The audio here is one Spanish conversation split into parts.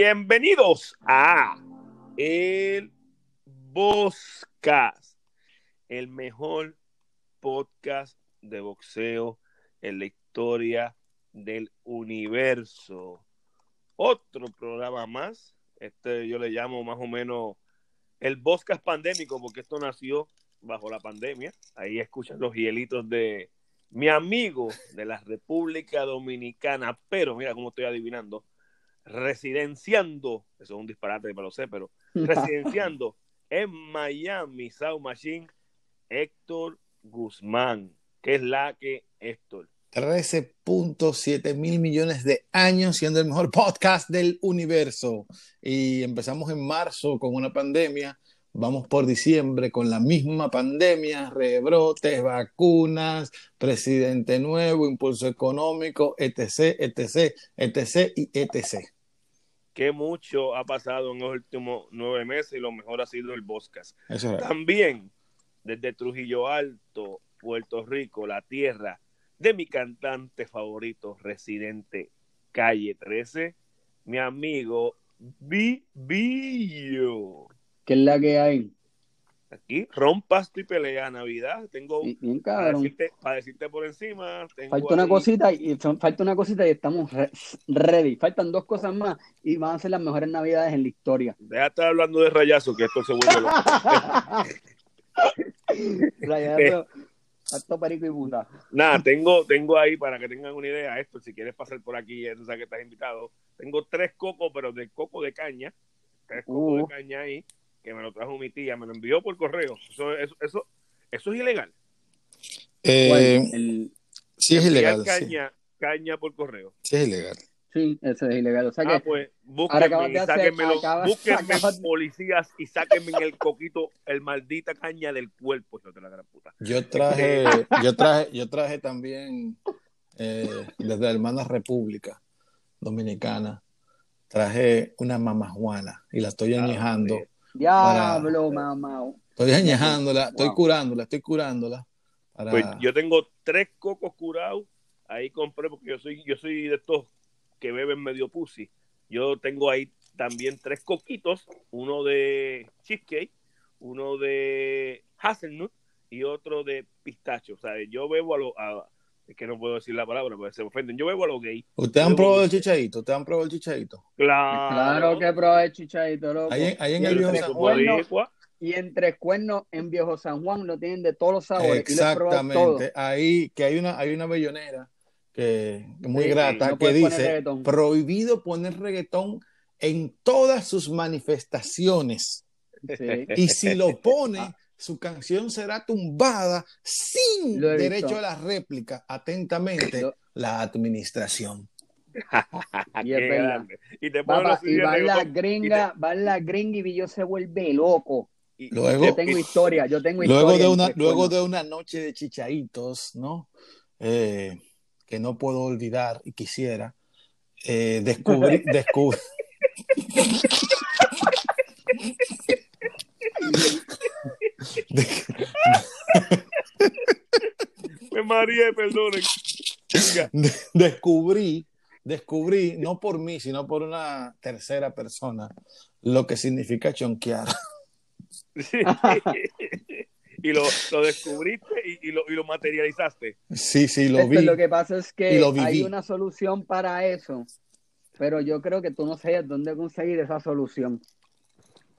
Bienvenidos a El Boscast, el mejor podcast de boxeo en la historia del universo. Otro programa más, este yo le llamo más o menos el Boscast pandémico, porque esto nació bajo la pandemia. Ahí escuchan los hielitos de mi amigo de la República Dominicana, pero mira cómo estoy adivinando residenciando, eso es un disparate, me lo sé, pero residenciando en Miami, South Machine, Héctor Guzmán. ¿Qué es la que, Héctor? 13.7 mil millones de años siendo el mejor podcast del universo. Y empezamos en marzo con una pandemia, vamos por diciembre con la misma pandemia, rebrotes, vacunas, presidente nuevo, impulso económico, etc., etc., etc. y etc que mucho ha pasado en los últimos nueve meses y lo mejor ha sido el Boscas. También desde Trujillo Alto, Puerto Rico, la tierra de mi cantante favorito, residente Calle 13, mi amigo Bibillo. ¿Qué es la que hay? Aquí, rompas tu pelea Navidad. Tengo para, decirte, por encima. falta una cosita y falta una cosita y estamos ready. Faltan dos cosas más y van a ser las mejores Navidades en la historia. Deja de estar hablando de rayazo, que esto se vuelve loco. rayazo, perico y puta. Nada, tengo, tengo ahí para que tengan una idea esto. Si quieres pasar por aquí, tú sabes que estás invitado. Tengo tres cocos, pero de coco de caña. Tres cocos de uh. caña ahí que me lo trajo mi tía, me lo envió por correo. Eso, eso, eso, eso es ilegal. Eh, sí es ilegal. Caña, caña por correo. Sí es ilegal. Sí, eso es ilegal. O sea ah, pues búsquenme, y sáquenme, los, búsquenme policías y sáquenme en el coquito el maldita caña del cuerpo, yo te la gran puta. Yo traje, yo traje, yo traje también eh, desde la hermana República Dominicana, traje una mamajuana y la estoy ah, Diablo, mamá. Estoy añejándola, estoy curándola, estoy curándola. Pues yo tengo tres cocos curados. Ahí compré porque yo soy, yo soy de estos que beben medio pussy. Yo tengo ahí también tres coquitos, uno de cheesecake, uno de hazelnut y otro de pistacho. O sea, yo bebo a, lo, a, es que no puedo decir la palabra porque se ofenden. Yo bebo a los gays. ¿Ustedes han probado el chichadito? ¿Ustedes han probado el chichadito? Claro. Claro que probado el chichadito, loco. Ahí, ahí en el viejo San Juan. Y en Tres Cuernos, en Viejo San Juan, lo tienen de todos los sabores. Exactamente. Ahí, que hay una, hay una bellonera que, muy grata que dice, prohibido poner reggaetón en todas sus manifestaciones. Y si lo pone, ah su canción será tumbada sin derecho a la réplica. Atentamente, la administración. y es verdad. Y, te va, y va la gringa, va la gringa y yo se vuelve loco. Y, luego, yo tengo historia, yo tengo luego historia. De una, luego de una noche de chichaitos, ¿no? Eh, que no puedo olvidar y quisiera, eh, descubrir descubrí, Me María, perdonen. Descubrí, descubrí, no por mí, sino por una tercera persona, lo que significa chonquear. y lo, lo descubriste y, y, lo, y, lo, materializaste. Sí, sí, lo vi. Lo que pasa es que hay una solución para eso, pero yo creo que tú no sabes dónde conseguir esa solución.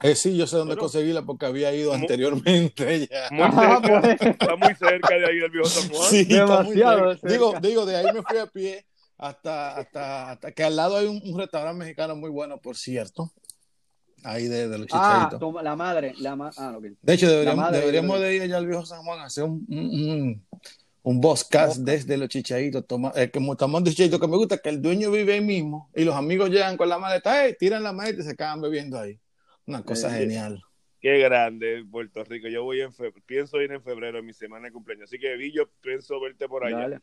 Eh, sí, yo sé dónde conseguirla porque había ido anteriormente ya. Ah, pues. Está muy cerca de ahí del viejo San Juan. Sí, demasiado Digo, digo, de ahí me fui a pie hasta, hasta, hasta que al lado hay un, restaurante mexicano muy bueno, por cierto. Ahí de, de los chicharitos. Ah, la madre. La ah, De hecho, deberíamos, deberíamos de ir allá al viejo San Juan a hacer un, un, un boscast desde los chichaditos. Toma, eh, tomando chichaditos que me gusta, que el dueño vive ahí mismo y los amigos llegan con la maleta, hey, tiran la maleta y se acaban bebiendo ahí. Una cosa genial. Qué grande Puerto Rico. Yo voy en febrero, pienso ir en febrero en mi semana de cumpleaños. Así que vi, yo pienso verte por allá. Dale,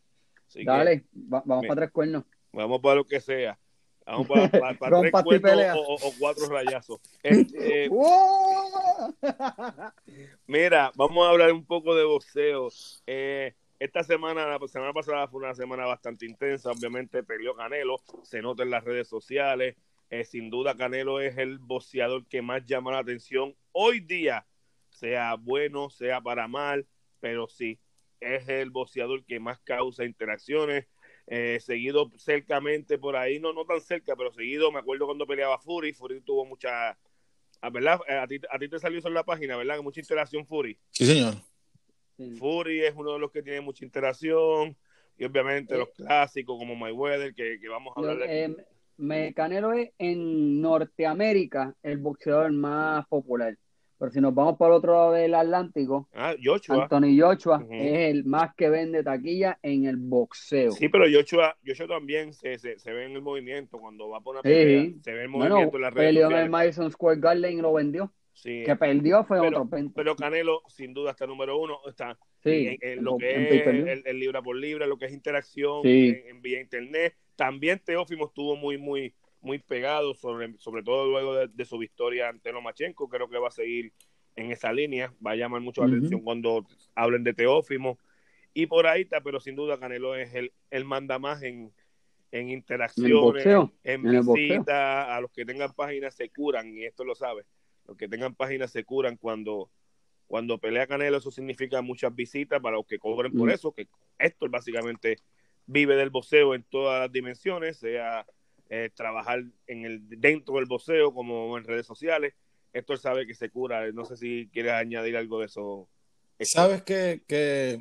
Dale. vamos para tres cuernos. Vamos para lo que sea. Vamos para, tres cuernos o, cuatro rayazos. Este, mira, vamos a hablar un poco de boxeo. Eh, esta semana, la semana pasada fue una semana bastante intensa. Obviamente peleó Canelo, se nota en las redes sociales Eh, sin duda, Canelo es el boxeador que más llama la atención hoy día, sea bueno, sea para mal, pero sí, es el boxeador que más causa interacciones. Eh, seguido cercamente por ahí, no, no tan cerca, pero seguido, me acuerdo cuando peleaba Fury, Fury tuvo mucha, ah, ¿verdad? Eh, a ti, a ti te salió eso en la página, ¿verdad? Mucha interacción Fury. Sí, señor. Fury es uno de los que tiene mucha interacción y obviamente los clásicos como Mayweather, que, que vamos a hablar de me, Canelo es en Norteamérica el boxeador más popular. Pero si nos vamos para el otro lado del Atlántico, ah, Joshua. Anthony Joshua es el más que vende taquilla en el boxeo. Sí, pero Joshua, Joshua también se, se, se ve en el movimiento cuando va por una pelea. Se ve el movimiento en las redes peleó en el Madison Square Garden y lo vendió. Sí. Que perdió fue pero, otro Pero Canelo, sin duda, está número uno. Está en, lo que es el, libra por libra, lo que es interacción en, vía internet. También Teófimo estuvo muy, muy, muy pegado, sobre, sobre todo luego de, su victoria ante Lomachenko. Creo que va a seguir en esa línea. Va a llamar mucho la atención cuando hablen de Teófimo. Y por ahí está, pero sin duda Canelo es el, el manda más en, en interacciones, en, visitas. A los que tengan páginas se curan, y esto lo sabe. Los que tengan páginas se curan cuando cuando pelea Canelo, eso significa muchas visitas para los que cobren por eso, que esto básicamente vive del boxeo en todas las dimensiones, sea eh, trabajar en el dentro del boxeo como en redes sociales. Esto sabe que se cura. No sé si quieres añadir algo de eso. Sabes que, que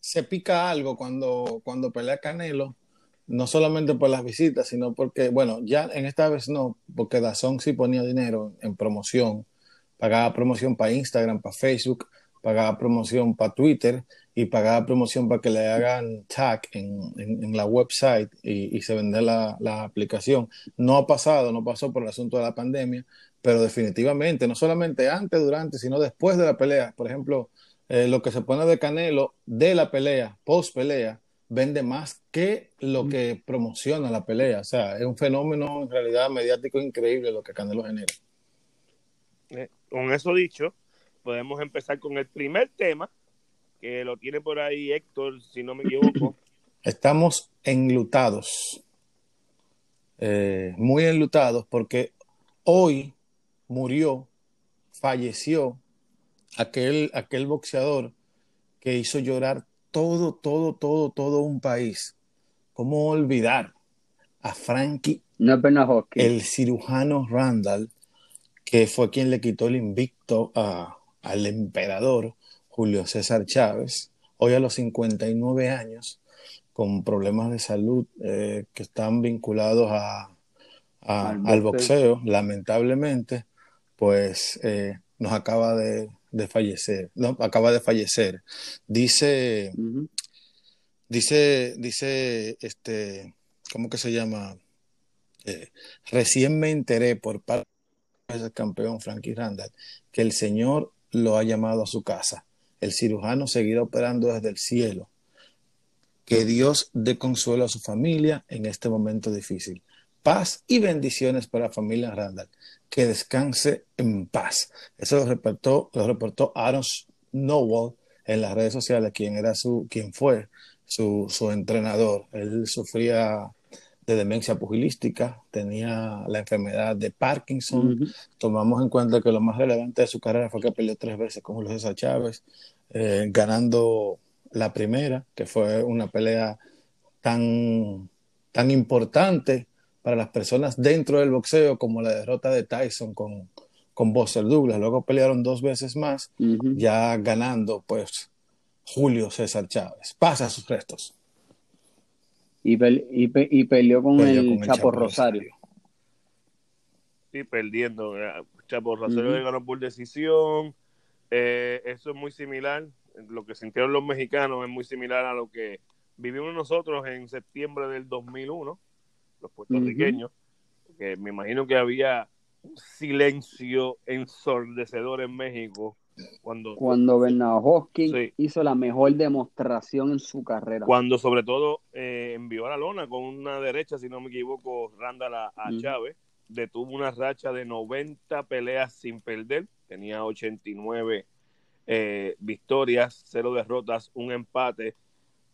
se pica algo cuando, cuando pelea Canelo, no solamente por las visitas, sino porque, bueno, ya en esta vez no, porque Dazón sí ponía dinero en promoción pagaba promoción para Instagram, para Facebook, pagaba promoción para Twitter y pagaba promoción para que le hagan tag en, la website y, se vende la, aplicación. No ha pasado, no pasó por el asunto de la pandemia, pero definitivamente, no solamente antes, durante, sino después de la pelea. Por ejemplo, eh, lo que se pone de Canelo de la pelea, post pelea, vende más que lo que promociona la pelea. O sea, es un fenómeno en realidad mediático increíble lo que Canelo genera. Eh, con eso dicho, podemos empezar con el primer tema, que lo tiene por ahí Héctor, si no me equivoco. Estamos enlutados, eh, muy enlutados, porque hoy murió, falleció aquel, aquel boxeador que hizo llorar todo, todo, todo, todo un país. ¿Cómo olvidar a Frankie, no, el cirujano Randall, que fue quien le quitó el invicto al emperador Julio César Chávez, hoy a los 59 años, con problemas de salud eh, que están vinculados a, al, boxeo. lamentablemente, pues eh, nos acaba de, fallecer, no, acaba de fallecer. Dice, dice, dice, este, ¿cómo que se llama? Eh, recién me enteré por parte el campeón Frankie Randall, que el Señor lo ha llamado a su casa. El cirujano seguirá operando desde el cielo. Que Dios dé consuelo a su familia en este momento difícil. Paz y bendiciones para la familia Randall. Que descanse en paz. Eso lo reportó, lo reportó Aaron Snowball en las redes sociales, quien era su, quien fue su, su entrenador. Él sufría de demencia pugilística, tenía la enfermedad de Parkinson. Tomamos en cuenta que lo más relevante de su carrera fue que peleó tres veces con Julio César Chávez, eh, ganando la primera, que fue una pelea tan, tan importante para las personas dentro del boxeo como la derrota de Tyson con, con Buster Douglas. Luego pelearon dos veces más, ya ganando pues Julio César Chávez. Pasa sus restos. Y, y, peleó con, el, Chapo, Rosario. Sí, perdiendo. Eh, Chapo Rosario ganó por decisión. Eh, eso es muy similar. Lo que sintieron los mexicanos es muy similar a lo que vivimos nosotros en septiembre del 2001, los puertorriqueños. que me imagino que había un silencio ensordecedor en México cuando, cuando Bernardo Hopkins hizo la mejor demostración en su carrera. Cuando sobre todo eh, envió a la lona con una derecha, si no me equivoco, Randall a, Chávez, detuvo una racha de 90 peleas sin perder, tenía 89 eh, victorias, cero derrotas, un empate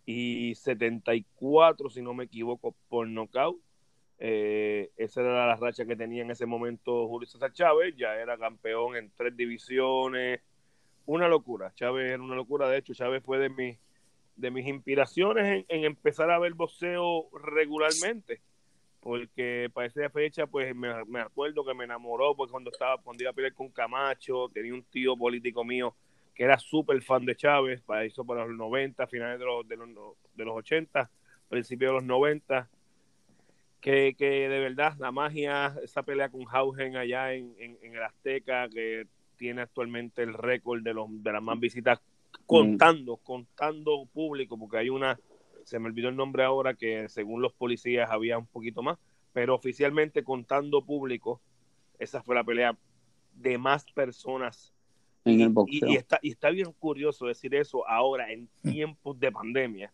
y 74, si no me equivoco, por nocaut. Eh, esa era la racha que tenía en ese momento Julio César Chávez, ya era campeón en tres divisiones, una locura, Chávez era una locura, de hecho Chávez fue de mis, de mis inspiraciones en, empezar a ver boxeo regularmente, porque para esa fecha pues me, acuerdo que me enamoró pues cuando estaba cuando iba a pelear con Camacho, tenía un tío político mío que era súper fan de Chávez, para eso para los 90, finales de los, de los, de los 80, principios de los 90, que, que, de verdad la magia, esa pelea con Haugen allá en, en, el Azteca, que tiene actualmente el récord de, los, de las más visitas, contando, contando público, porque hay una, se me olvidó el nombre ahora, que según los policías había un poquito más, pero oficialmente contando público, esa fue la pelea de más personas. En el boxeo. Y, está, y está bien curioso decir eso ahora, en mm. tiempos de pandemia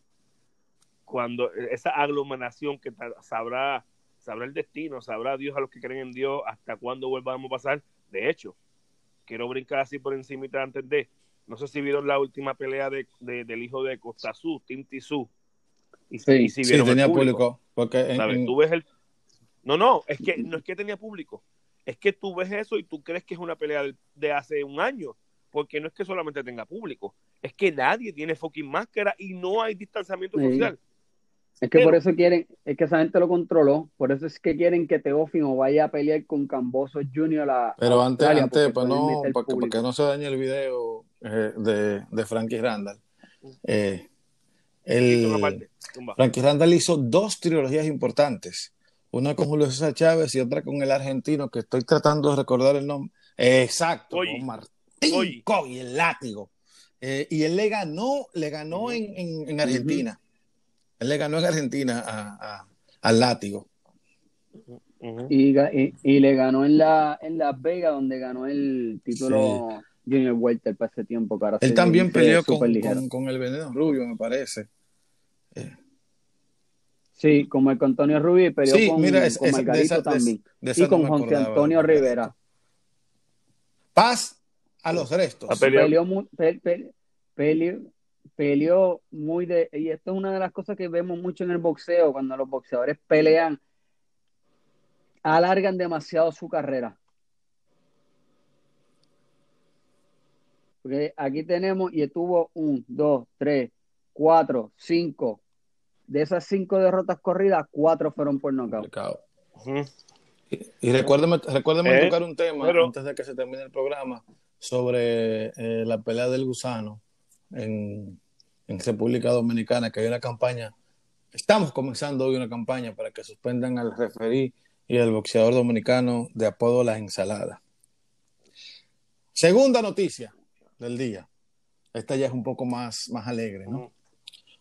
cuando esa aglomeración que sabrá, sabrá el destino, sabrá Dios a los que creen en Dios hasta cuándo volvamos a pasar. De hecho, quiero brincar así por encima antes de, no sé si vieron la última pelea de, del hijo de Costazú, Tim Tizú. Y, sí, si vieron tenía público. porque Tú ves el... No, no, es que no es que tenía público. Es que tú ves eso y tú crees que es una pelea de, hace un año. Porque no es que solamente tenga público. Es que nadie tiene fucking máscara y no hay distanciamiento social. Es que por eso quieren, es que esa gente lo controló, por eso es que quieren que Teófimo vaya a pelear con Camboso Junior a Pero antes, antes, pues no, porque, no se dañe el video eh, de, de, Frankie Randall. Eh, el, Frankie Randall hizo dos trilogías importantes, una con Julio César Chávez y otra con el argentino, que estoy tratando de recordar el nombre. exacto, con Martín y el látigo. Eh, y él le ganó, le ganó en, en, Argentina. Él le ganó en Argentina a, al látigo. y, y, le ganó en la en Las Vegas, donde ganó el título Junior Welter para ese tiempo. Para Él también peleó con, con, el Veneno Rubio, me parece. Eh. Sí, como el Antonio Rubio, peleó con, con Margarito también. y con José Antonio Rivera. Paz a los restos. Peleó, peleó, peleó muy de, y esto es una de las cosas que vemos mucho en el boxeo, cuando los boxeadores pelean, alargan demasiado su carrera. Porque aquí tenemos, y estuvo un, dos, tres, cuatro, cinco. De esas cinco derrotas corridas, cuatro fueron por nocaut. Y, recuérdeme, recuérdeme eh, tocar un tema antes de que se termine el programa sobre eh, la pelea del gusano en, en República Dominicana, que hay una campaña, estamos comenzando hoy una campaña para que suspendan al referí y al boxeador dominicano de apodo La Ensalada. Segunda noticia del día. Esta ya es un poco más, más alegre, ¿no?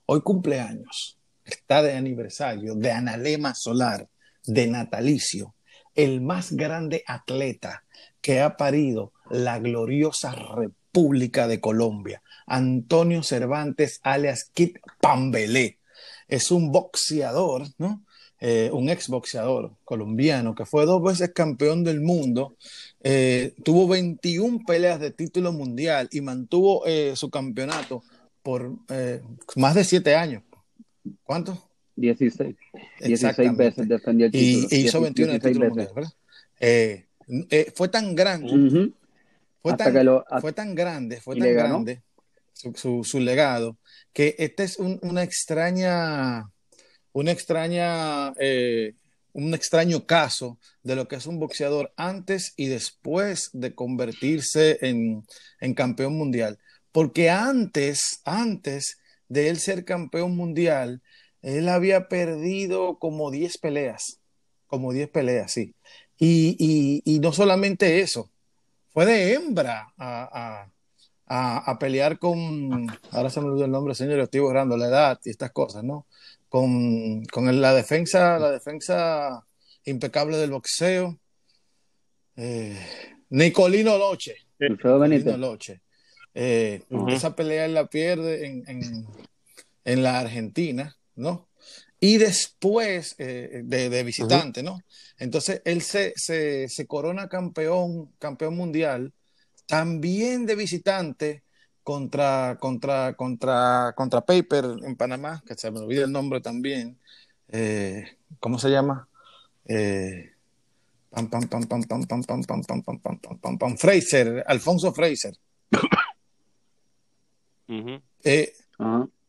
Hoy cumpleaños, está de aniversario de Analema Solar, de natalicio, el más grande atleta que ha parido la gloriosa República República de Colombia. Antonio Cervantes, alias Kit Pambelé. Es un boxeador, ¿no? Eh, un exboxeador colombiano que fue dos veces campeón del mundo, eh, tuvo 21 peleas de título mundial y mantuvo eh, su campeonato por más de siete años. ¿Cuánto? 16. 16 veces defendió el título. Y, hizo 21 títulos mundiales, ¿verdad? fue tan grande. Fue, tan, fue tan grande, fue tan grande su, legado, que este es una extraña, una extraña, eh, un extraño caso de lo que es un boxeador antes y después de convertirse en, en campeón mundial. Porque antes, antes de él ser campeón mundial, él había perdido como 10 peleas, como 10 peleas, sí. Y, y, y, no solamente eso, fue de hembra a, pelear con, ahora se me olvidó el nombre, señor, estoy borrando la edad y estas cosas, ¿no? Con, la defensa, la defensa impecable del boxeo. Eh, Nicolino Loche. Nicolino Loche. Eh, esa pelea él la pierde en, en la Argentina, ¿no? Y después eh, de, visitante, ¿no? Entonces él se, se, corona campeón, campeón mundial, también de visitante contra, contra, contra, contra Paper en Panamá, que se me olvida el nombre también. Eh, ¿Cómo se llama? pam, pam, pam, pam, pam, pam, pam, pam, pam, pam, pam, pam, pam, pam, Fraser, Alfonso Fraser.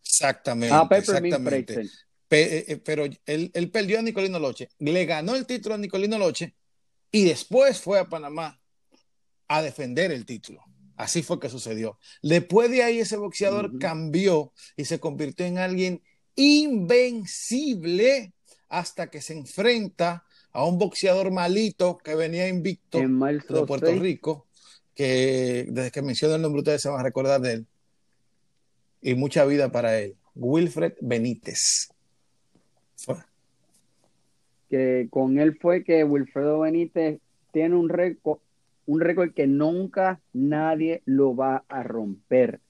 Exactamente. Ah, exactamente. Pero él, él, perdió a Nicolino Loche, le ganó el título a Nicolino Loche y después fue a Panamá a defender el título. Así fue que sucedió. Después de ahí ese boxeador cambió y se convirtió en alguien invencible hasta que se enfrenta a un boxeador malito que venía invicto de Puerto Rico, que desde que menciono el nombre ustedes se van a recordar de él. Y mucha vida para él. Wilfred Benítez. Que con él fue que Wilfredo Benítez tiene un récord, un récord que nunca nadie lo va a romper.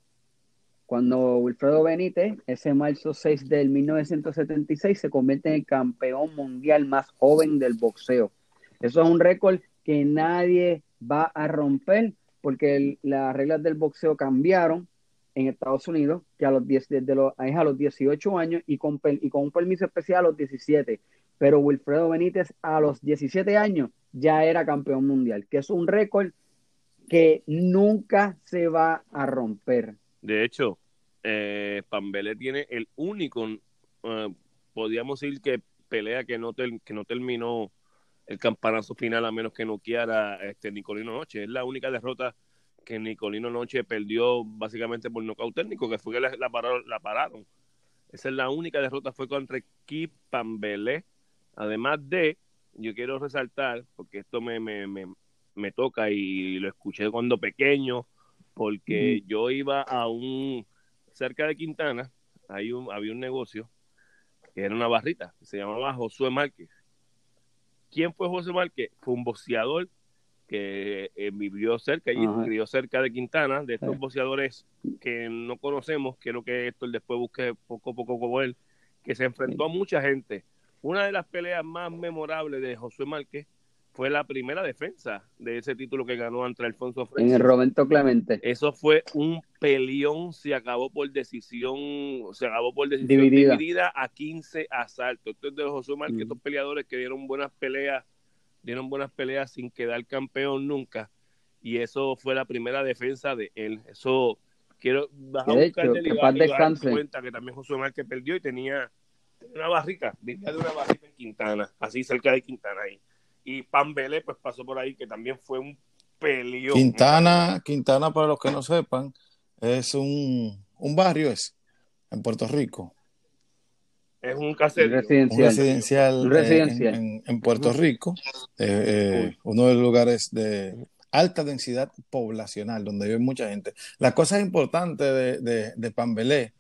Cuando Wilfredo Benítez, ese marzo 6 del 1976, se convierte en el campeón mundial más joven del boxeo. Eso es un récord que nadie va a romper porque las reglas del boxeo cambiaron en Estados Unidos, que a los, 10, desde los, a los 18 años y con, y con un permiso especial a los 17. Pero Wilfredo Benítez a los 17 años ya era campeón mundial, que es un récord que nunca se va a romper. De hecho, eh, Pambele tiene el único, eh, podríamos decir que pelea que no, que no terminó el campanazo final a menos que no quiera este Nicolino Noche. Es la única derrota que Nicolino Noche perdió básicamente por nocaut técnico, que fue que la, pararon, la pararon. Esa es la única derrota, fue contra Kip Pambele. Además de, yo quiero resaltar, porque esto me, me, me toca y lo escuché cuando pequeño, porque yo iba a un, cerca de Quintana, hay un, había un negocio que era una barrita, que se llamaba Josué Márquez. ¿Quién fue José Márquez? Fue un boxeador que eh, vivió cerca y vivió cerca de Quintana, de estos boxeadores que no conocemos, quiero que esto después busque poco a poco como él, que se enfrentó a mucha gente. Una de las peleas más memorables de Josué Márquez fue la primera defensa de ese título que ganó ante Alfonso Freire. En el Roberto Clemente. Eso fue un peleón, se acabó por decisión, se acabó por decisión dividida, a 15 asaltos. Entonces, de José Márquez, mm. estos peleadores que dieron buenas peleas, dieron buenas peleas sin quedar campeón nunca. Y eso fue la primera defensa de él. Eso quiero bajar a buscar y cuenta que también José Márquez perdió y tenía, una barrica, vivía de una barrica en Quintana, así cerca de Quintana ahí y Pambele pues pasó por ahí, que también fue un peleón. Quintana, Quintana, para los que no sepan, es un, barrio es, en Puerto Rico. Es un caserío. residencial. residencial, En, Puerto Rico. Eh, eh, uno de los lugares de alta densidad poblacional, donde vive mucha gente. La cosa importante de, de, de Pambelé,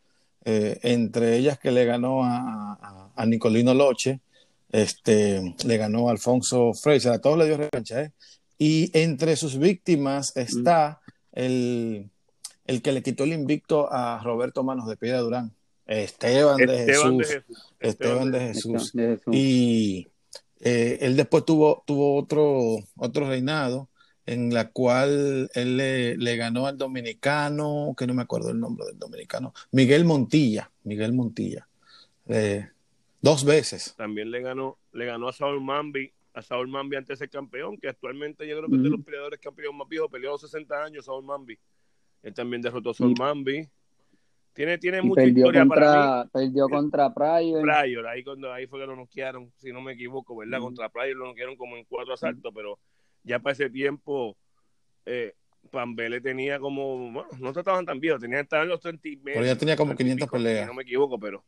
eh, entre ellas que le ganó a, a Nicolino Loche, este, le ganó Alfonso Fraser, a todos le dio revancha, ¿eh? Y entre sus víctimas está el, el, que le quitó el invicto a Roberto Manos de Piedra Durán, Esteban, de, Jesús, Esteban de Jesús. Y eh, él después tuvo, tuvo otro, otro reinado en la cual él le, ganó al dominicano, que no me acuerdo el nombre del dominicano, Miguel Montilla, Miguel Montilla. Eh, Dos veces. También le ganó, le ganó a Saul Mambi, a Saul Mambi antes de ser campeón, que actualmente yo creo que es de los peleadores campeón más viejos, peleó 60 años Saul Mambi. Él también derrotó a Saul Mambi. Tiene, tiene mucha historia contra, para mí. Perdió contra Pryor. Pryor, ahí, cuando, ahí fue que lo noquearon, si no me equivoco, ¿verdad? Contra Pryor lo noquearon como en cuatro asaltos, pero ya para ese tiempo eh, Pambele tenía como, bueno, no estaban tan viejos, tenía que estar en los 30 y Pero ya tenía como 500 peleas. Si no me equivoco, pero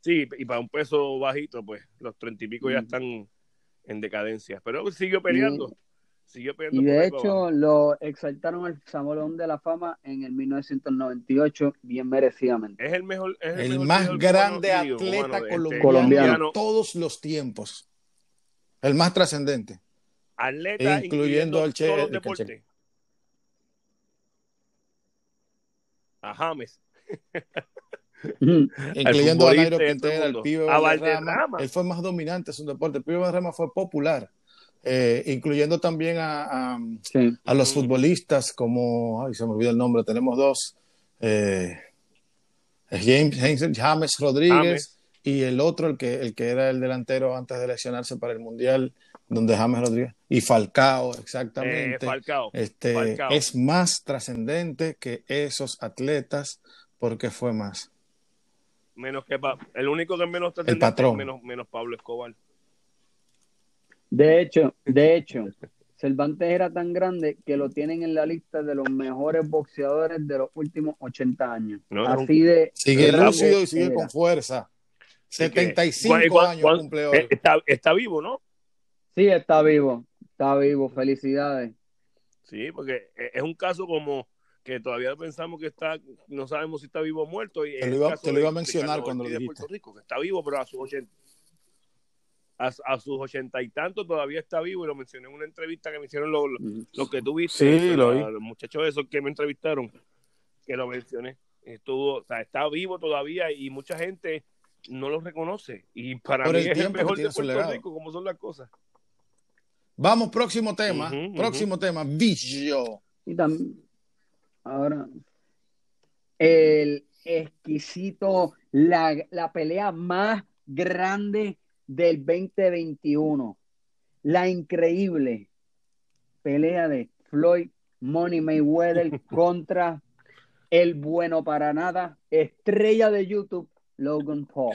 Sí, y para un peso bajito, pues los treinta y pico ya están en decadencia. Pero siguió peleando. Y, de hecho, lo exaltaron al Salón de la Fama en el 1998, bien merecidamente. Es el mejor. Es el, más grande atleta este, colombiano, de todos los tiempos. El más trascendente. Atleta, incluyendo, al Che. El A James. incluyendo a Nairo Quintana, el pibe Valderrama. Él fue más dominante en un deporte. El pibe Valderrama fue popular, eh, incluyendo también a, a, los futbolistas como, ay, se me olvidó el nombre, tenemos dos, eh, James, James, James Rodríguez y el otro, el que, el que era el delantero antes de lesionarse para el Mundial, donde James Rodríguez, y Falcao, exactamente. Eh, Falcao, este, Es más trascendente que esos atletas porque fue más. Menos que el único que menos el patrón. menos, menos Pablo Escobar. De hecho, de hecho, Cervantes era tan grande que lo tienen en la lista de los mejores boxeadores de los últimos 80 años. Así de sigue lúcido y sigue con fuerza. 75 años cumple hoy. Eh, está, está, vivo, ¿no? Sí, está vivo. Está vivo. Felicidades. Sí, porque e, es un caso como que todavía pensamos que está, no sabemos si está vivo o muerto. Y te, lo iba, te lo iba, a mencionar cuando lo dijiste. Puerto Rico, que está vivo, pero a sus 80, a, sus ochenta y tantos todavía está vivo y lo mencioné en una entrevista que me hicieron lo, lo, que tuviste. Sí, lo Los muchachos esos que me entrevistaron, que lo mencioné. Estuvo, o sea, está vivo todavía y mucha gente no lo reconoce. Y para mí es el mejor de Puerto Rico, como son las cosas. Vamos, próximo tema. próximo tema, Vicio. Y también, ahora, el exquisito, la, la pelea más grande del 2021. La increíble pelea de Floyd Money Mayweather contra el bueno para nada, estrella de YouTube, Logan Paul.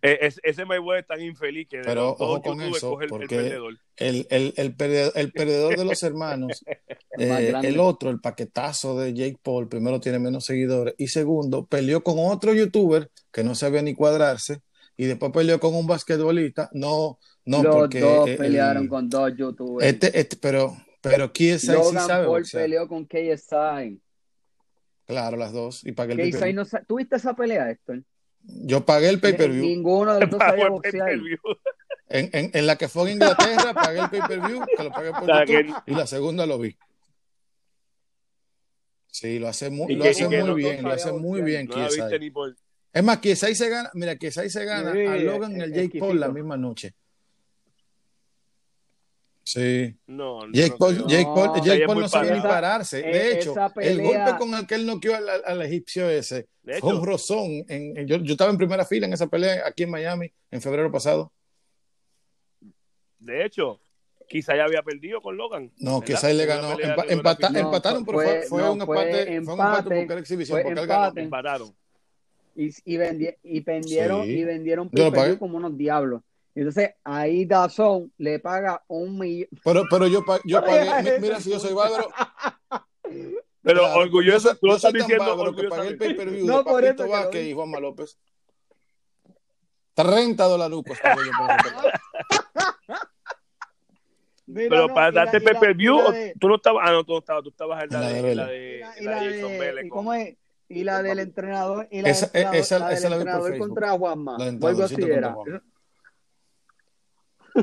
E, ese Mayweather es tan infeliz que Pero ojo con eso, el, porque perdedor. El, el, perdedor, de los hermanos, eh, el otro, el paquetazo de Jake Paul, primero tiene menos seguidores y segundo, peleó con otro youtuber que no sabía ni cuadrarse y después peleó con un basquetbolista. No, no, Los porque. dos pelearon con dos youtubers. Este, este, pero, pero KSI sí sabe. Paul peleó con KSI. Claro, las dos. Y pagué el KSI no ¿Tuviste esa pelea, Héctor? Yo pagué el pay-per-view. Ninguno de los dos sabía boxear. En, en, en, la que fue en Inglaterra, pagué el pay-per-view, que lo pagué por YouTube, y la segunda lo vi. Sí, lo hace muy, lo hace muy bien, lo hace muy bien. No es más, que se gana, mira, que se gana a Logan y al Jake Paul la misma noche. Sí. No, no, Jake Paul, no, Jake Paul, Jake Paul no sabía ni pararse. De e- hecho, el golpe con el que él noqueó al, al egipcio ese fue un rozón. En, yo, yo, estaba en primera fila en esa pelea aquí en Miami en febrero pasado. De hecho, quizá ya había perdido con Logan. No, quizá le ganó. empata, empataron, pero fue, fue, un empate, fue, un empate porque era exhibición. Porque él ganó. Empataron y, y, y vendieron, y vendieron como unos diablos. Entonces ahí Dazón le paga un millón. Pero, pero yo, yo pagué, mira si yo soy bárbaro. Pero orgulloso, tú lo estás diciendo. que pagué el pay-per-view no, de Papito Vázquez y Juanma López. 30 dólares pagué yo pero para darte pay-per-view, tú no estabas, ah, no, tú no estabas, tú estabas en la, de, la de, la de, Jason Bell. ¿Cómo es? Y la del entrenador y la, esa, del, esa, la del esa entrenador contra Juanma. Algo así era.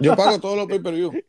Yo pago todos los pay-per-view.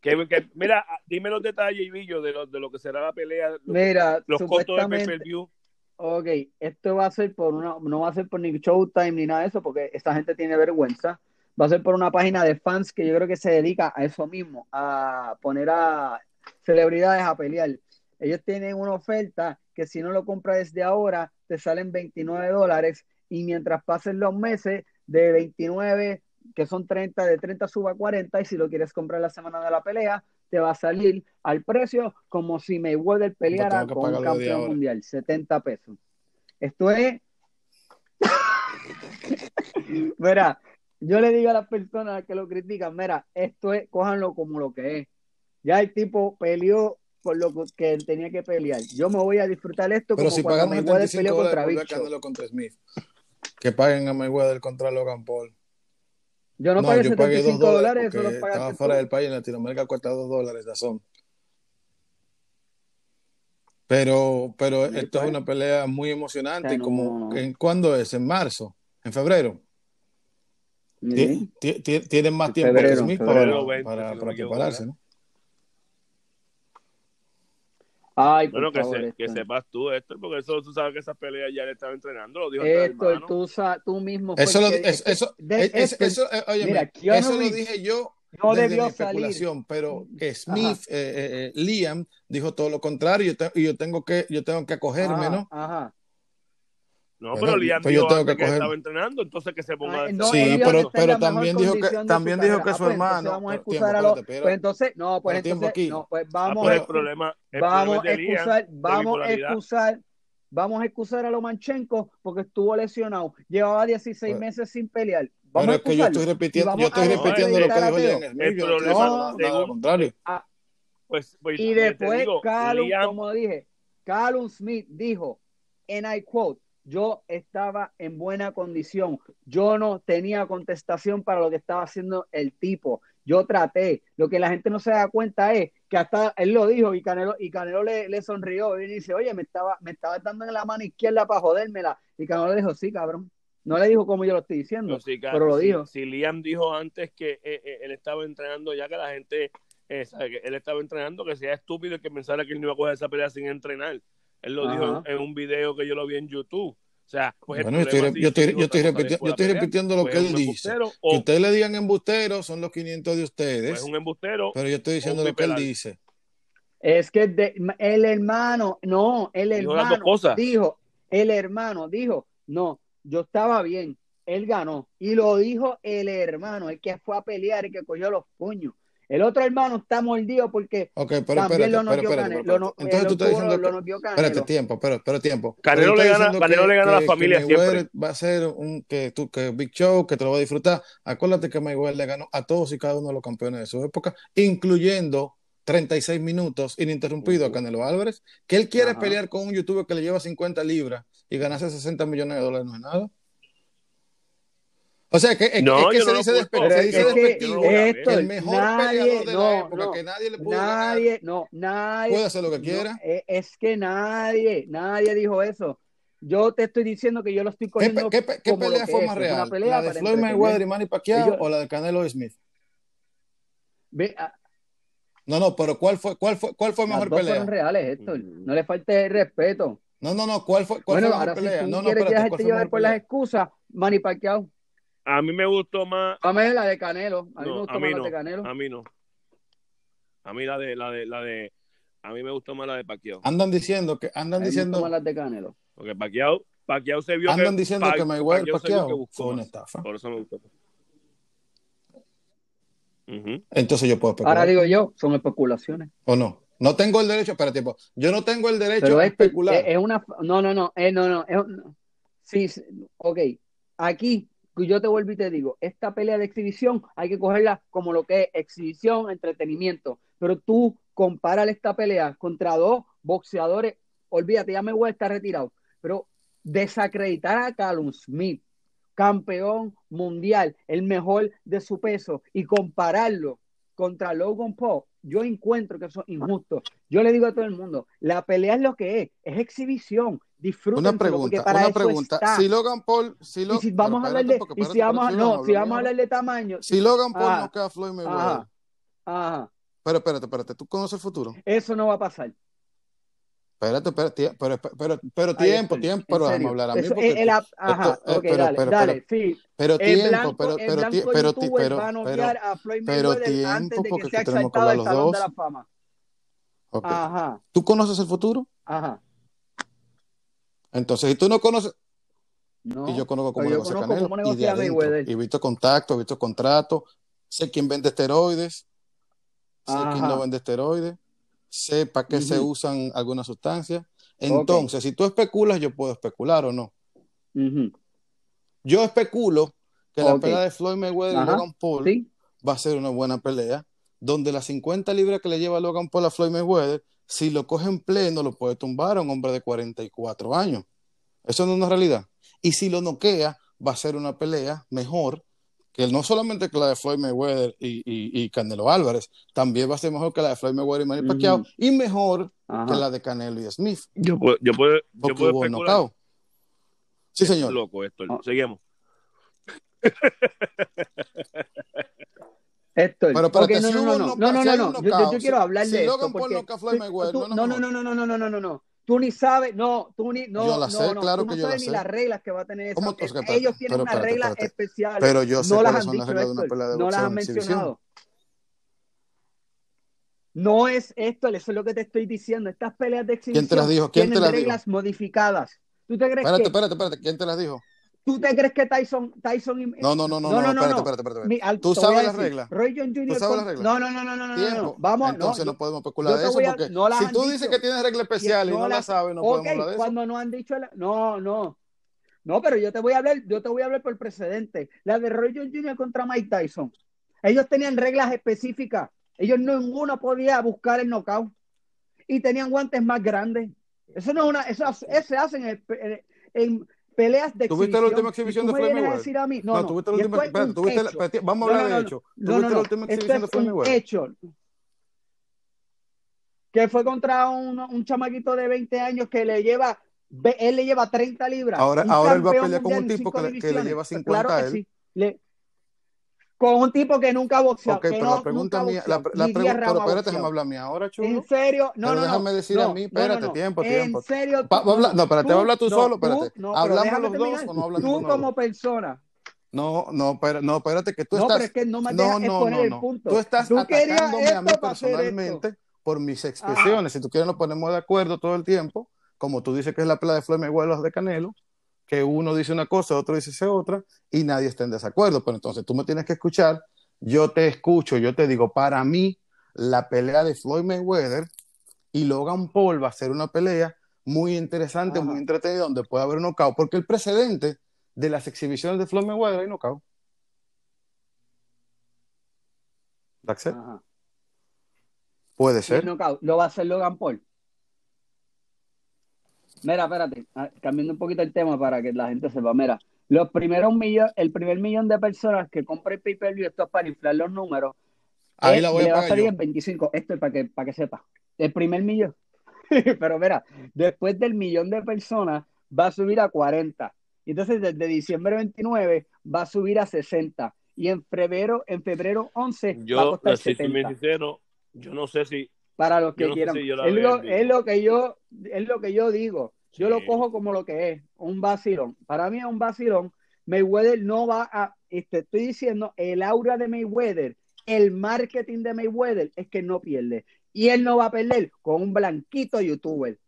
Que, que, mira, dime los detalles, Ibillo, de lo, de lo que será la pelea. Mira, los costos de pay-per-view. Ok, esto va a ser por una, no va a ser por ni Showtime ni nada de eso, porque esta gente tiene vergüenza. Va a ser por una página de fans que yo creo que se dedica a eso mismo, a poner a celebridades a pelear. Ellos tienen una oferta que si no lo compras desde ahora, te salen 29 dólares y mientras pasen los meses de 29, que son 30, de 30 suba a 40 y si lo quieres comprar la semana de la pelea, te va a salir al precio como si Mayweather peleara con un campeón mundial, 70 pesos. Esto es... mira, yo le digo a las personas que lo critican, mira, esto es, cójanlo como lo que es. Ya el tipo peleó por lo que él tenía que pelear. Yo me voy a disfrutar esto Pero como si cuando Mayweather peleó contra Bicho. contra Smith. Que paguen a Mayweather contra Logan Paul. Yo no, no pagué yo 75 pagué dólares, eso lo fuera del país, en Latinoamérica cuesta 2 dólares, ya son. Pero, pero esto es una pelea muy emocionante. como, ¿en, ¿Cuándo es? ¿En marzo? ¿En febrero? Tienen más tiempo que Smith para, para, para prepararse, ¿no? Ay, bueno, que, que, sepas tú, Héctor, porque eso tú sabes que esa pelea ya le estaba entrenando, lo dijo Héctor, tú, tú mismo. Eso lo, eso, eso, eso, oye, mira, eso lo dije yo no desde debió mi especulación, pero Smith, eh, eh, eh, Liam, dijo todo lo contrario, y yo, tengo que, yo tengo que acogerme, ¿no? Ajá. No, pero Liam pues dijo que, que estaba entrenando, entonces que se ponga. no, sí, pero, pero también dijo que también dijo que su hermano. vamos a excusar a los. Pues entonces, no, pues entonces, no, pues vamos. Ah, el problema, vamos a excusar, vamos a excusar, vamos a excusar a Lomachenko porque estuvo lesionado. Llevaba 16 meses sin pelear. Vamos pero es que yo estoy repitiendo, yo estoy repitiendo lo que dijo Jan El problema, no, contrario. Ah, pues, pues, y después, Callum, como dije, Callum Smith dijo, and I quote, yo estaba en buena condición. Yo no tenía contestación para lo que estaba haciendo el tipo. Yo traté. Lo que la gente no se da cuenta es que hasta él lo dijo y Canelo, y Canelo le, sonrió y dice, oye, me estaba, me estaba dando en la mano izquierda para jodérmela. Y Canelo le dijo, sí, cabrón. No le dijo como yo lo estoy diciendo, pero lo dijo. Si Liam dijo antes que eh, eh, él estaba entrenando ya que la gente, eh, que él estaba entrenando, que sea estúpido que pensara que él no iba a coger esa pelea sin entrenar. Él lo dijo en, un video que yo lo vi en YouTube. O sea, pues bueno, yo, estoy, yo, estoy, yo, estoy repitiendo, yo estoy repitiendo lo pues que él dice. Que ustedes le digan embustero son los 500 de ustedes. Pues un embustero. Pero yo estoy diciendo lo que él dice. Es que el hermano, no, el hermano dijo, el hermano dijo, no, yo estaba bien, él ganó. Y lo dijo el hermano, el que fue a pelear, y que cogió los puños. El otro hermano está mordido porque okay, pero, también lo noqueó Canelo. Entonces tú estás diciendo lo, que... Espérate, tiempo, pero, pero tiempo. Canelo le gana, Canelo le gana a la familia siempre. Va a ser un que tú que Big Show, que te lo va a disfrutar. Acuérdate que Mayweather le ganó a todos y cada uno de los campeones de su época, incluyendo 36 minutos ininterrumpido a Canelo Álvarez, que él quiere pelear con un youtuber que le lleva 50 libras y ganarse 60 millones de dólares no es nada. O sea, que, es, no, que se, dice despectivo, el mejor peleador de la época, que nadie le pudo nadie, no, nadie puede hacer lo que quiera. E, es que nadie, nadie dijo eso. Yo te estoy diciendo que yo lo estoy cogiendo ¿Qué, qué, qué pelea fue más real? ¿La de Floyd Mayweather y Manny Pacquiao o la de Canelo Smith? Ve, a, no, no, pero ¿cuál fue, cuál fue, cuál fue mejor dos pelea? Fueron reales, Héctor. No le falte respeto. No, no, no, ¿cuál fue, cuál bueno, fue ahora pelea? Si tú no, no, quieres espérate, que llevar por las excusas, Manny Pacquiao. A mí me gustó más. A mí la de Canelo. A mí no, me gustó a mí más no, la de Canelo. A mí no. A mí la de, la de, la de. A mí me gustó más la de Pacquiao. Andan diciendo que. Andan a diciendo. Me gustó más las de Canelo. Porque Pacquiao, Pacquiao se vio. Andan que, diciendo pa, que Mayweather Pacquiao, Pacquiao fue una estafa. Por eso me gustó. Uh -huh. Entonces yo puedo especular. Ahora digo yo, son especulaciones. ¿O no? No tengo el derecho, espera tiempo. Yo no tengo el derecho Pero a especular. Es, una. No, no, no. Eh, no, no. Es, sí, ok. Aquí yo te vuelvo y te digo, esta pelea de exhibición hay que cogerla como lo que es exhibición, entretenimiento. Pero tú comparas esta pelea contra dos boxeadores, olvídate, ya me voy a estar retirado. Pero desacreditar a Callum Smith, campeón mundial, el mejor de su peso, y compararlo contra Logan Paul, yo encuentro que eso es injusto. Yo le digo a todo el mundo, la pelea es lo que es, es exhibición. Disfruten una pregunta, para una pregunta. Si Logan Paul, si, lo, y si vamos a hablar de, y si vamos, no, si vamos a hablar de tamaño, si Logan Paul no queda Floyd Mayweather. Ajá, ajá. Pero espérate, espérate, ¿tú conoces el futuro? Eso no va a pasar. Espérate, espérate, pero, pero, pero tiempo, tiempo, pero vamos a hablar a mí. Porque el, ajá, esto, okay, pero, dale, pero, dale, sí. Pero tiempo, blanco, pero, pero, pero, pero, pero, tiempo, porque tenemos que hablar los dos. Okay. Ajá. ¿Tú conoces el futuro? Ajá. Entonces, si tú no conoces, no, y yo conozco cómo negocia Canelo, y de adentro, y he visto contacto, he visto contrato, sé quién vende esteroides, sé Ajá. quién no vende esteroides, sé para qué uh -huh. se usan algunas sustancias. Entonces, okay. si tú especulas, yo puedo especular o no. Uh -huh. Yo especulo que okay. la pelea de Floyd Mayweather Ajá. y Logan Paul ¿Sí? va a ser una buena pelea, donde las 50 libras que le lleva Logan Paul a Floyd Mayweather, si lo coge en pleno, lo puede tumbar a un hombre de 44 años. Eso no es una realidad. Y si lo noquea, va a ser una pelea mejor que no solamente que la de Floyd Mayweather y, y, y, Canelo Álvarez, también va a ser mejor que la de Floyd Mayweather y Manny Pacquiao, uh -huh. y mejor Ajá. que la de Canelo y Smith. Yo puedo, yo puedo, yo puedo hubo knockout. Sí, señor. Es loco esto. Oh. Seguimos. Esto pero, pero okay, no, si no, no, no, no, no, no, no, yo, yo, quiero hablar si de esto porque no, Floyd Mayweather, tú, no, no, no, no, no, no, no, no, no, no, tú ni sabes, no, tú ni, no, yo la sé, no, claro tú no que yo sabes la ni sé. las reglas que va a tener esa, ¿Cómo, o sea, ellos tienen unas reglas especiales, pero yo sé no las cuáles han son las reglas de una pelea de no las han mencionado. No es esto, eso es lo que te estoy diciendo. Estas peleas de exhibición ¿Quién te las dijo? ¿Quién tienen te las reglas dijo? modificadas. ¿Tú te crees espérate, que... espérate, espérate, ¿quién te las dijo? ¿Tú te crees que Tyson, Tyson No, no, no, no, no, no, espérate, espérate, espérate. Mi, al, ¿Tú sabes reglas? Roy John Jr. ¿Tú sabes las reglas? No, no, no, no, no, no, no, Vamos, Entonces no, no, podemos especular de eso a, porque no si tú dices dicho. que tienes regla especial y no, no la sabes, no okay, podemos hablar de eso. cuando no han dicho la... No, no. No, pero yo te voy a hablar, yo te voy a hablar por precedente. La de Roy John Jr. contra Mike Tyson. Ellos tenían reglas específicas. Ellos ninguno podía buscar el knockout. Y tenían guantes más grandes. Eso no es una, eso, eso se hace en, en, en peleas de ¿Tuviste la última exhibición de Mayweather? decir a mí? No, no, tuviste la última, espérate, vamos a hablar de hecho. ¿Tuviste la última exhibición de Mayweather? hecho. Que fue contra un, un chamaquito de 20 años que le lleva él le lleva 30 libras. Ahora, ahora él va a pelear con un tipo que le, que le, lleva 50 claro a él. Sí. Le, con un tipo que nunca ha boxeado. Ok, que pero no, la pregunta nunca mía, la, la pregunta, pero espérate, déjame hablar a mí ahora, chulo. ¿En serio? No, pero no, déjame decir no, a mí, espérate, no, no, tiempo, ¿En tiempo. serio? Habla, no, espérate, tú, habla tú no, solo, espérate. Tú, ¿Hablamos los dos o no hablamos Tú como persona. No, no, espérate, no, espérate, que tú no, estás... pero es que no me no, no, no, no, el punto. Tú estás tú atacándome a mí personalmente por mis expresiones. Si tú quieres nos ponemos de acuerdo todo el tiempo, como tú dices que es la pelea de Floyd Mayweather de Canelo, que uno dice una cosa, otro dice otra, y nadie está en desacuerdo. Pero entonces tú me tienes que escuchar, yo te escucho, yo te digo, para mí, la pelea de Floyd Mayweather y Logan Paul va a ser una pelea muy interesante, Ajá. muy entretenida, donde puede haber un knockout, porque el precedente de las exhibiciones de Floyd Mayweather hay knockout. Puede ser. Knockout. ¿Lo va a hacer Logan Paul? Mira, espérate, ah, cambiando un poquito el tema para que la gente sepa. Mira, los primeros millón, el primer millón de personas que compra el pay-per-view, esto es para inflar los números, Ahí la voy le a va a salir yo. en 25. Esto es para que, para que sepa. El primer millón. Pero mira, después del millón de personas va a subir a 40. Y entonces desde diciembre 29 va a subir a 60. Y en febrero, en febrero 11 yo, va a costar les soy 70. sincero, yo no sé si para los que no quieran. si es, lo, es que yo es lo que yo digo. Yo Sí. lo cojo como lo que es, un vacilón. Para mí es un vacilón. Mayweather no va a, este, estoy diciendo, el aura de Mayweather, el marketing de Mayweather es que no pierde. Y él no va a perder con un blanquito youtuber.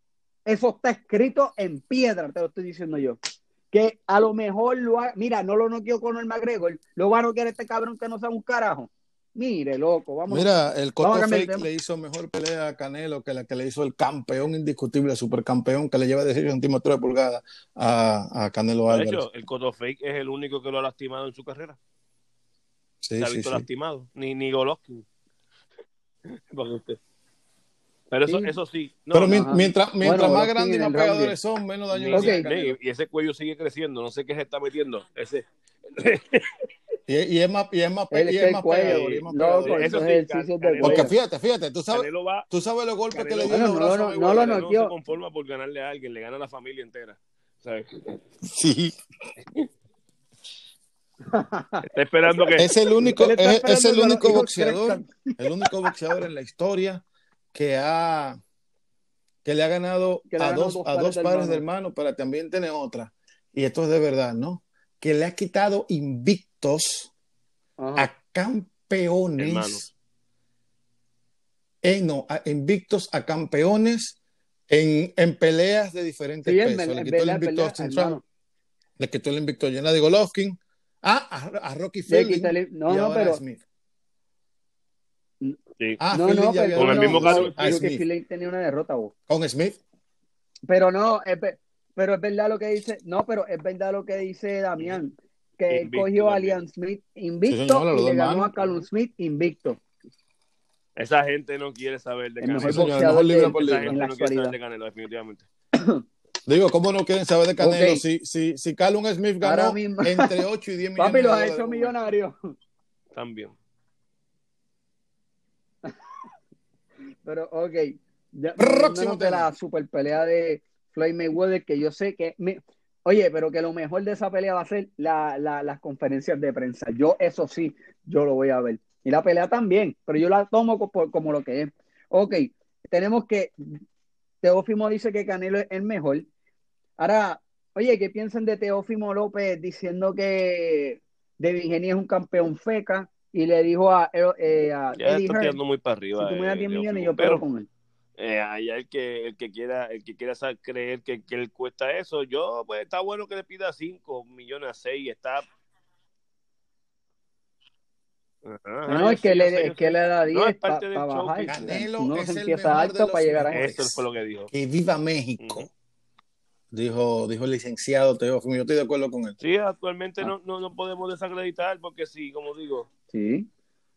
Eso está escrito en piedra, te lo estoy diciendo yo. Que a lo mejor lo ha, mira, no lo noqueó con el McGregor, lo va a noquear este cabrón que no sabe un carajo. Mire, loco, vamos. Mira, el Vamos a Coto Fake le hizo mejor pelea a Canelo que la que le hizo el campeón indiscutible, supercampeón, que le lleva 18 centímetros de pulgada a, a Canelo De Álvarez. hecho, el Coto Fake es el único que lo ha lastimado en su carrera. Sí, se ha visto sí. lastimado. Ni, ni Golovkin. Usted. Pero eso Sí. Eso sí no, Pero no, mientras, mientras Bueno, más grandes y más pegadores son, menos daño ni- le hacen y ese cuello sigue creciendo. No sé qué se está metiendo. Ese. Y, y es más, y es más, Él y es es el más cuello, pegador, y es más loco, pegador. Eso esos sí, ejercicios de Canelo- Porque fíjate, fíjate, tú sabes, Canelo va. tú sabes los golpes que le Canelo- dio no, no, a no lo no- no se conforma por ganarle a alguien, le gana a la familia entera. ¿Sabes? Sí, Está esperando que. es el único, es, es el único boxeador, el único boxeador en la historia que ha que le ha ganado le a ganado dos, dos a pares dos de pares de hermanos. hermanos, pero también tiene otra. Y esto es de verdad, ¿no? Que le ha quitado invictos Ajá. a campeones. Hermano. En, no, a- invictos a campeones en, en peleas de diferentes Sí, pesos. Le quitó el pelea, invicto a pelea. Trump, le quitó el invicto a Gennady Golovkin, ah, a, a Rocky Fielding el- no, y no, ahora a pero- Smith. Sí. Ah, no, Fielding no, pero Con el no, mismo caso, a pero que Smith. Tenía una derrota, vos. Con Smith. Pero no, es, pero es verdad lo que dice, no, pero es verdad lo que dice Damián, que él Invicto cogió a. Liam Smith invicto Sí, señor, los y le ganó a Callum Smith invicto. Esa gente no quiere saber de El Canelo. Sí, de- no quiere saber de Canelo, definitivamente. Digo, ¿cómo no quieren saber de Canelo? Si, si, si Callum Smith ganó entre 8 y 10 millones Papi, de los ha hecho millonarios. También. Pero, ok. Ya, Próximo moviéndonos de tema. la super pelea de Floyd Mayweather, que yo sé que. me- oye, pero que lo mejor de esa pelea va a ser la- la- las conferencias de prensa. Yo, eso sí, yo lo voy a ver. Y la pelea también, pero yo la tomo co- como, lo que es. Ok, tenemos que. Teófimo dice que Canelo es el mejor. Ahora, oye, ¿qué piensan de Teófimo López diciendo que David Geni es un campeón feca? Y le dijo a, eh, a Ya Eddie está Hearn, muy para si arriba. tú me das eh, 10 millones, Teófimo. yo pego pero, con él. Eh, hay el que, el que quiera, el que quiera creer que, que, él cuesta eso, yo, pues está bueno que le pida 5 millones a 6, está no, es que, le, que le da 10 para pa bajar. Canelo no es se empieza alto para llegar a eso. fue lo que dijo. Que viva México. Dijo, dijo el licenciado Teófimo, yo estoy de acuerdo con él. Sí, actualmente ah. no, no, no, podemos desacreditar porque sí, como digo. Sí.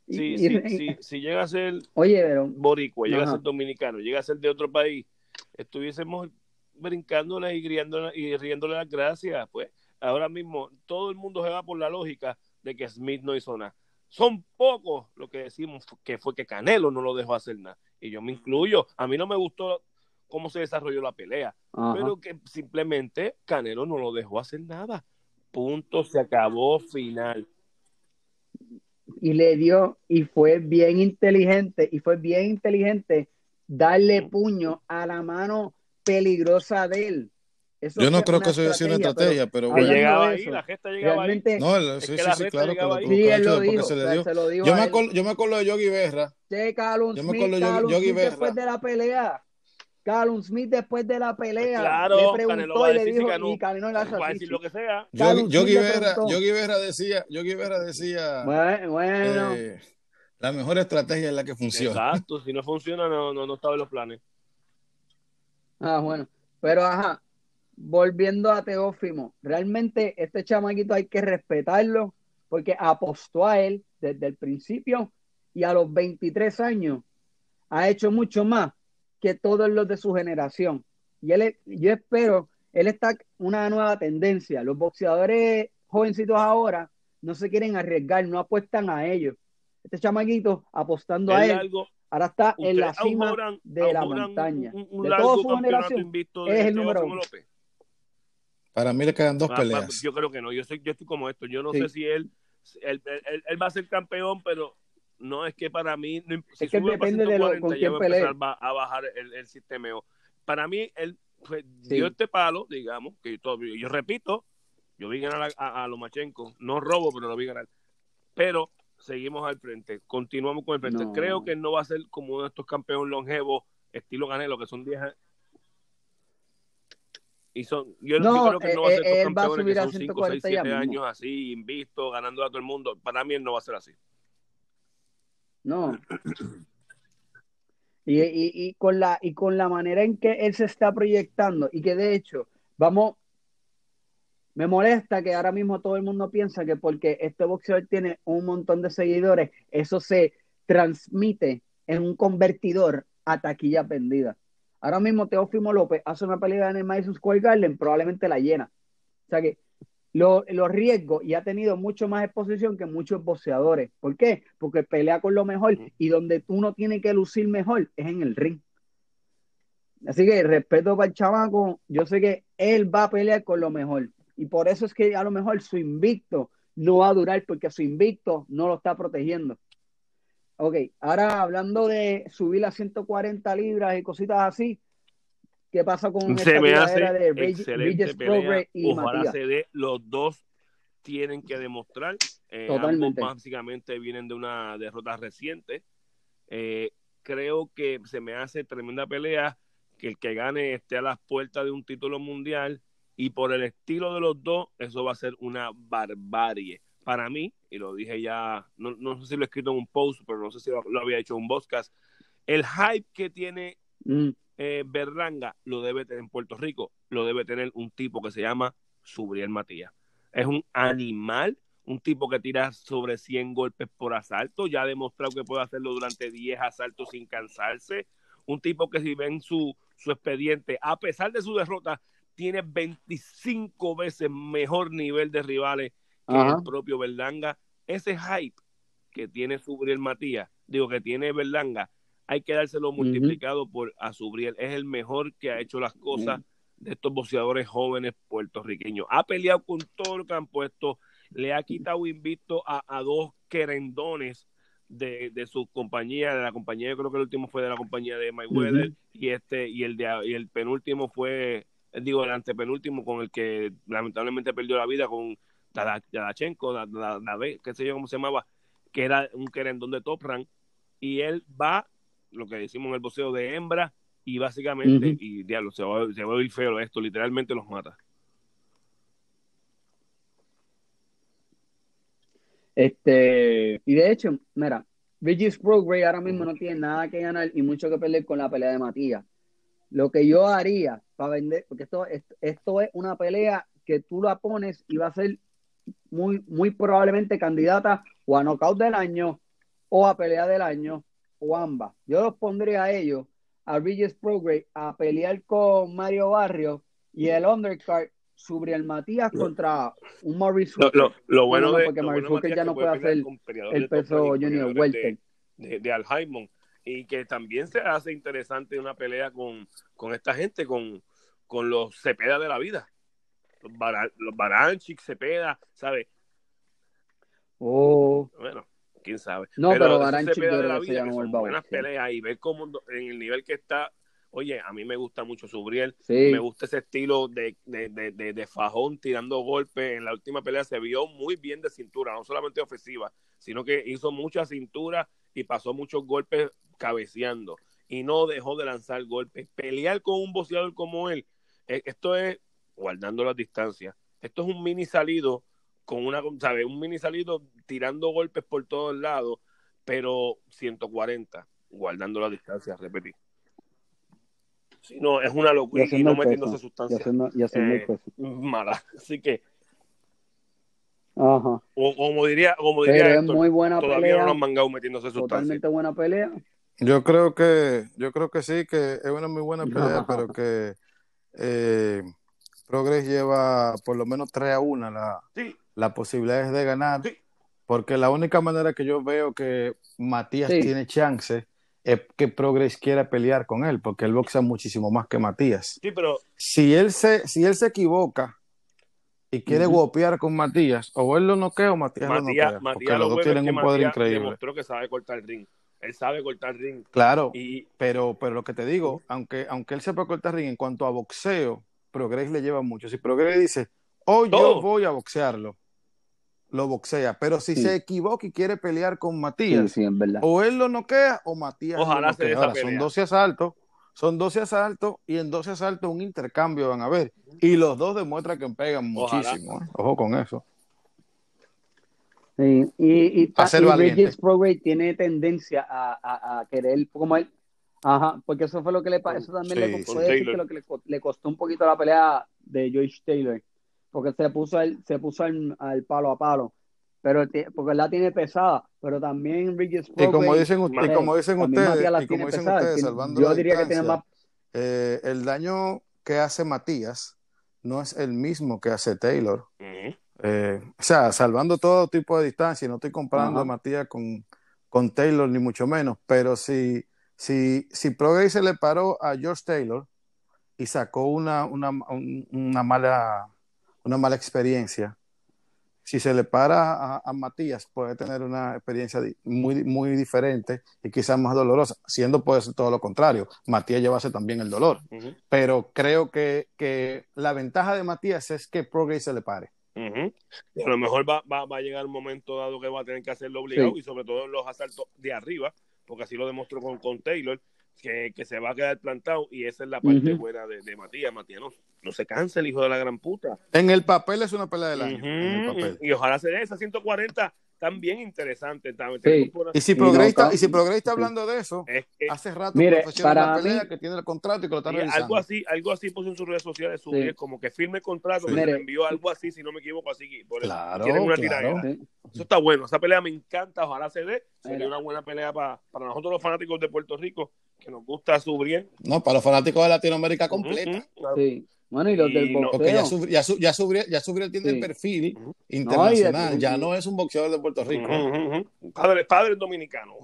Sí, sí, sí, si llega a ser Oye, pero, boricua, llega a ser dominicano, llega a ser de otro país, estuviésemos brincándole y riéndole, y riéndole las gracias, pues ahora mismo todo el mundo se va por la lógica de que Smith no hizo nada son pocos lo que decimos que fue que Canelo no lo dejó hacer nada. Y yo me incluyo. A mí no me gustó cómo se desarrolló la pelea, pero que simplemente Canelo no lo dejó hacer nada. Punto, se acabó, final. Y le dio, y fue bien inteligente, y fue bien inteligente darle puño a la mano peligrosa de él yo no creo que eso haya sido una estrategia, pero, bueno. llegaba ahí, la gesta llegaba ahí. No, sí, sí, sí, claro que lo, sí, él lo dijo, se lo dijo yo, me acuerdo, yo me acuerdo de Yogi Berra. Sí, Callum yo me acuerdo de Yogi, Yogi Berra. después de la pelea. Callum Smith después de la pelea claro, le preguntó y le dijo no, y Canelo le hace decir lo que sea. Yogi, Berra, Yogi Berra decía, Yogi Berra decía bueno, bueno. Eh, la mejor estrategia es la que funciona. Exacto, si no funciona no, no, no estaba en los planes. Ah, bueno. Pero ajá, volviendo a Teófimo, realmente este chamaquito hay que respetarlo porque apostó a él desde el principio y a los 23 años ha hecho mucho más que todos los de su generación. Y él, yo espero, él está una nueva tendencia. Los boxeadores jovencitos ahora no se quieren arriesgar, no apuestan a ellos. Este chamaquito apostando a él, ahora está en la cima de la montaña. de toda su generación, es el número uno. Para mí le quedan dos peleas. Yo creo que no. Yo, soy, yo estoy como esto. Yo no sé si él él, va a ser campeón, pero no es que para mí. si es que depende de lo, con quién pelea. Va a bajar el, el sistema. Para mí, él pues, dio este palo, digamos, que yo, yo repito, yo vi ganar a, a, Lomachenko. No robo, pero lo vi ganar. Pero seguimos al frente. Continuamos con el frente. Creo que no va a ser como uno de estos campeones longevos, estilo Ganelo, que son 10 y son, yo, no, creo que no va a ser eh, él, va a subir a 5 6, 7 años así, invisto, ganando a todo el mundo. Para mí él no va a ser así. No. y, y, y, con la, y con la manera en que él se está proyectando, y que de hecho, vamos, me molesta que ahora mismo todo el mundo piensa que porque este boxeador tiene un montón de seguidores, eso se transmite en un convertidor a taquilla vendida. Ahora mismo Teófimo López hace una pelea en el Madison Square Garden, probablemente la llena. O sea que los lo riesgos y ha tenido mucho más exposición que muchos boxeadores. ¿Por qué? Porque pelea con lo mejor y donde uno tiene que lucir mejor es en el ring. Así que respeto para el chamaco, yo sé que él va a pelear con lo mejor. Y por eso es que a lo mejor su invicto no va a durar porque su invicto no lo está protegiendo. Ok, ahora hablando de subir a 140 libras y cositas así, ¿qué pasa con se esta me hace de excelente pelea. y Ojalá se dé, los dos tienen que demostrar. Eh, Totalmente. básicamente vienen de una derrota reciente. Eh, creo que se me hace tremenda pelea que el que gane esté a las puertas de un título mundial y por el estilo de los dos, eso va a ser una barbarie para mí, y lo dije ya, no, no, sé si lo he escrito en un post, pero no sé si lo, había hecho en un podcast, el hype que tiene mm. Eh, Berlanga lo debe tener en Puerto Rico, lo debe tener un tipo que se llama Subriel Matías. Es un animal, un tipo que tira sobre 100 golpes por asalto, ya ha demostrado que puede hacerlo durante 10 asaltos sin cansarse, un tipo que si ven su, su expediente, a pesar de su derrota, tiene 25 veces mejor nivel de rivales el propio Berlanga. Ese hype que tiene Subriel Matías, digo que tiene Berlanga, hay que dárselo multiplicado por a Subriel. Es el mejor que ha hecho las cosas de estos boxeadores jóvenes puertorriqueños. Ha peleado con todo lo que han puesto, le ha quitado invicto a, dos querendones de, de su compañía, de la compañía, yo creo que el último fue de la compañía de Mayweather y este y el de y el penúltimo fue digo el antepenúltimo con el que lamentablemente perdió la vida con Yadachenko, qué sé yo cómo se llamaba, que era un querendón de top rank, y él va, lo que decimos en el boxeo de hembra y básicamente, y diablo, se va, se va a oír feo esto, literalmente los mata. Este, y de hecho, mira, Regis Progress ahora mismo no tiene nada que ganar y mucho que perder con la pelea de Matías. Lo que yo haría para vender, porque esto, esto, es una pelea que tú la pones y va a ser muy, muy probablemente candidata o a knockout del año o a pelea del año o ambas. Yo los pondría a ellos, a Regis Progress, a pelear con Mario Barrio y el undercard sobre el Matías contra un Maurice lo, bueno de porque Maurice ya no puede hacer el peso Junior Welter de, de, Al y que también se hace interesante una pelea con, con esta gente, con, con los Cepeda de la vida. Los, los Baranchik, Cepeda, ¿sabes? Oh. Bueno, quién sabe. No, pero, Baranchik de la vida, que son buenas peleas y ver cómo en el nivel que está Oye, a mí me gusta mucho Subriel, me gusta ese estilo de, de, de, de, fajón tirando golpes. En la última pelea se vio muy bien de cintura, no solamente ofensiva, sino que hizo mucha cintura y pasó muchos golpes cabeceando y no dejó de lanzar golpes. Pelear con un boxeador como él, eh, esto es guardando las distancias. Esto es un mini salido con una, ¿sabes? Un mini salido tirando golpes por todos lados, pero 140, guardando las distancias, repetí. Si no, es una locura y, no metiéndose sustancias eh, mala. Así que. Ajá. O, como diría, como diría Héctor, muy buena todavía no nos han mangado metiéndose sustancias. Totalmente buena pelea. Yo creo que, yo creo que sí, que es una muy buena pelea, pero que eh, Progress lleva por lo menos 3 a 1 la, sí. Las posibilidades de ganar. Sí. Porque la única manera que yo veo que Matías sí. tiene chance es que Progress quiera pelear con él, porque él boxea muchísimo más que Matías. Sí, pero... Si él se, si él se equivoca y quiere uh -huh. con Matías, o él lo noquea o Matías, Matías lo noquea, Matías porque los dos tienen un poder Matías increíble. demostró que sabe cortar el ring. Él sabe cortar el ring. Claro, y... pero, pero lo que te digo, aunque, aunque él sepa cortar ring, en cuanto a boxeo, Progress le lleva mucho. Si Progress dice, oh, Todo. yo voy a boxearlo, lo boxea. Pero si sí. se equivoca y quiere pelear con Matías, sí, o él lo noquea o Matías Ojalá lo noquea. Ahora, son 12 asaltos, son 12 asaltos y en 12 asaltos un intercambio van a ver. Y los dos demuestran que pegan muchísimo. ¿eh? Ojo con eso. Sí, y, y, a ser y Regis Progress tiene tendencia a, a, a, querer, como él, ajá, porque eso fue lo que le pasó, eso también sí, le costó decir que lo que le, le, costó un poquito la pelea de Joyce Taylor porque se puso el, se puso al, al palo a palo pero porque la tiene pesada pero también Regis y como dicen, y como dicen ustedes, y como dicen ustedes salvando yo diría que tiene más eh, el daño que hace Matías no es el mismo que hace Taylor uh -huh. eh, o sea salvando todo tipo de distancia no estoy comparando uh -huh. a Matías con, con Taylor ni mucho menos pero si si, si Progress se le paró a George Taylor y sacó una, una, una mala una mala experiencia. Si se le para a, a, Matías, puede tener una experiencia muy, muy diferente y quizás más dolorosa, siendo puede ser todo lo contrario. Matías llevase también el dolor. Uh -huh. Pero creo que, que, la ventaja de Matías es que Progress se le pare. Uh -huh. A lo mejor va, va, va, a llegar un momento dado que va a tener que hacerlo obligado sí. y sobre todo en los asaltos de arriba, porque así lo demostró con, con Taylor, que, que, se va a quedar plantado y esa es la parte uh -huh. buena de, de, Matías. Matías no, no, se cansa el hijo de la gran puta. En el papel es una pelea del año. Uh -huh. Y ojalá se dé esa 140 también interesante. Sí. Y si Progresta, y si Progresta hablando de eso, es que, hace rato mire, para una pelea mí, que tiene el contrato y que lo está revisando. Algo así, algo así puso en sus redes sociales su sí. como que firme el contrato, sí. me envió algo así, si no me equivoco, así por claro, eso, una claro. Sí. Eso está bueno, esa pelea me encanta, ojalá se dé, sería una buena pelea para, para nosotros los fanáticos de Puerto Rico, que nos gusta su bien. No, para los fanáticos de Latinoamérica completa. Uh -huh, claro. Sí. Bueno, y los y del boxeo. Porque ya, sub, ya, sub, ya, tiene sí. el perfil uh -huh. internacional, no, ya no es un boxeador de Puerto Rico. Uh -huh. padre, padre dominicano.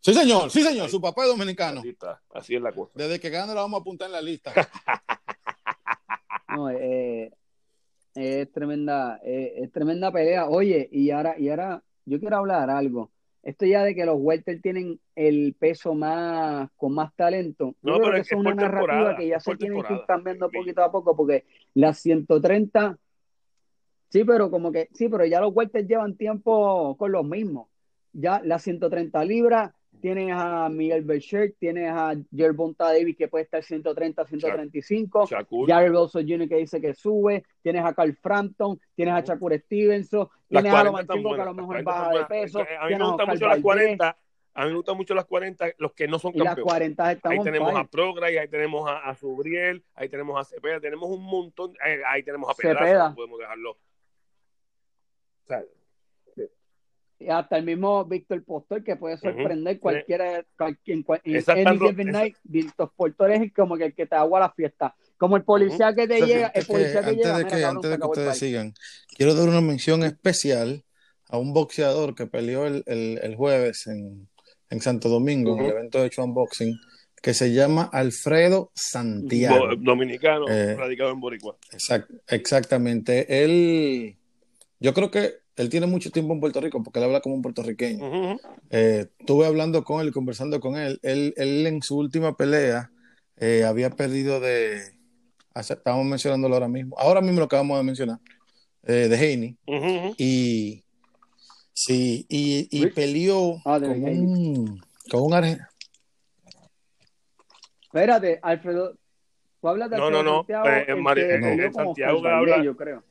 Sí, señor, sí, señor, su papá es dominicano. Así, está. Así es la cosa. Desde que gane la vamos a apuntar en la lista. no, eh, es tremenda, eh, es tremenda pelea. Oye, y ahora, y ahora yo quiero hablar algo esto ya de que los welter tienen el peso más con más talento. No, pero que es una narrativa que ya se tiene que ir cambiando poquito a poco porque las 130 Sí, pero como que sí, pero ya los welter llevan tiempo con los mismos. Ya las 130 libras tienes a Miguel Becher, tienes a Gervonta Davis que puede estar 130, 135, Jared Wilson Jr. que dice que sube, tienes a Carl Frampton, tienes a Shakur Stevenson, tienes a Lomachenko que a lo mejor baja de peso, a mí me gustan mucho las 40, a mí me gustan mucho las 40, los que no son campeones. Las 40 ahí tenemos a Progray, ahí tenemos a, a, Subriel, ahí tenemos a Cepeda, tenemos un montón, eh, ahí, tenemos a Pedraza, podemos dejarlo. O sea, y hasta el mismo Víctor Postor que puede sorprender cualquiera cualquier, en, Víctor Postor es como que el que te agua la fiesta. Como el policía que te llega el policía que, llega de que, antes de que ustedes sigan quiero dar una mención especial a un boxeador que peleó el, el, jueves en, en, Santo Domingo en el evento de hecho unboxing que se llama Alfredo Santiago. dominicano eh, radicado en Boricua. exactamente. Él yo creo que él tiene mucho tiempo en Puerto Rico porque él habla como un puertorriqueño. Eh, estuve hablando con él y conversando con él. Él, en su última pelea eh, había perdido de. Estamos mencionándolo ahora mismo. Ahora mismo lo acabamos de mencionar. Eh, de Haney. Y. Sí, y, peleó ah, con, un, con un argentino. Espérate, Alfredo. ¿Tú hablas de no, no, no, Santiago, en Santiago yo creo.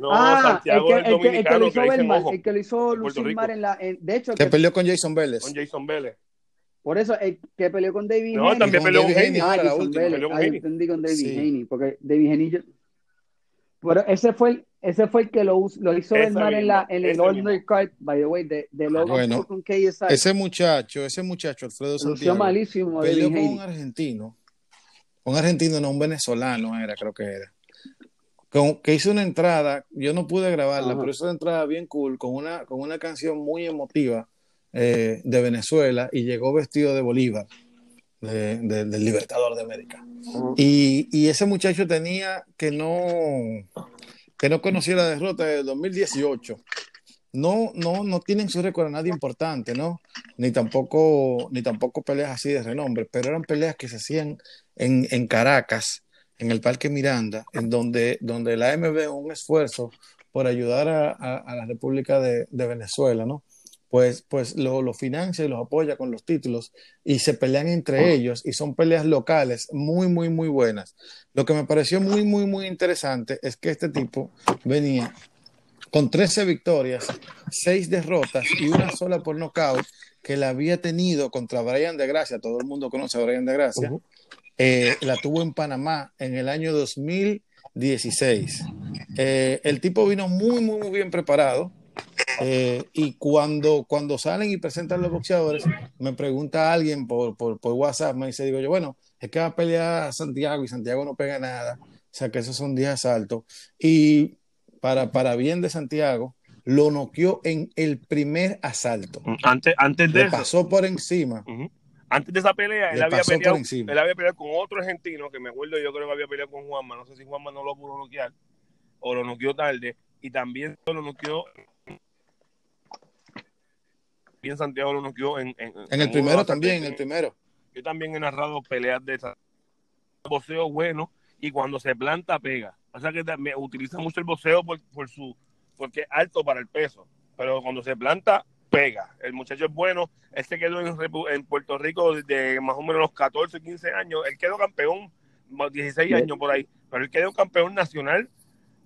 No, ah, Santiago el que, el, que, el que lo hizo Belmar, el que lo hizo Lucimar en la. En, de hecho, que, peleó con Jason Vélez. Con Jason Vélez. Por eso, el que peleó con David No, también peleó con Haney. Ah, Jason Vélez. Ah, entendí con David sí. Haney, porque David Haney. Pero ese fue el, ese fue el que lo, lo hizo Belmar en, la, en el undercard, by the way, de, de Logan bueno, con KSI. Ese muchacho, ese muchacho, Alfredo Santiago, malísimo peleó con un argentino. Un argentino, no, un venezolano era, creo que era que hizo una entrada, yo no pude grabarla, pero hizo una entrada bien cool, con una, con una canción muy emotiva eh, de Venezuela y llegó vestido de Bolívar, del Libertador de América. y, y, ese muchacho tenía que no, que no conocía la derrota del 2018. No, no, no tienen su récord a nadie importante, ¿no? Ni tampoco, ni tampoco peleas así de renombre, pero eran peleas que se hacían en, en Caracas, en el Parque Miranda, en donde, donde la AMB un esfuerzo por ayudar a, la República de, Venezuela, ¿no? Pues, pues lo, lo, financia y los apoya con los títulos y se pelean entre ah. ellos y son peleas locales muy, muy, muy buenas. Lo que me pareció muy, muy, muy interesante es que este tipo venía con 13 victorias, 6 derrotas y una sola por nocaut que la había tenido contra Brian de Gracia. Todo el mundo conoce a Brian de Gracia. Eh, la tuvo en Panamá en el año 2016. Eh, el tipo vino muy, muy, muy bien preparado. Eh, y cuando, cuando salen y presentan los boxeadores, me pregunta alguien por, por, por, WhatsApp, me dice, digo yo, bueno, es que va a pelear Santiago y Santiago no pega nada. O sea que esos son días altos. Y para, para bien de Santiago, lo noqueó en el primer asalto. Antes, antes de Le pasó por encima. Antes de esa pelea, él había, peleado, él había peleado con otro argentino, que me acuerdo, yo creo que había peleado con Juanma. No sé si Juanma no lo pudo noquear o lo noqueó tarde. Y también lo noqueó. Bien Santiago lo noqueó en, en, en el primero también, en el primero. Yo también he narrado peleas de esa. Boceo bueno y cuando se planta pega. O sea que me utiliza mucho el boceo por, por su porque es alto para el peso. Pero cuando se planta pega. El muchacho es bueno. Él se quedó en, Puerto Rico desde más o menos los 14, 15 años. Él quedó campeón, 16 años por ahí. Pero él quedó campeón nacional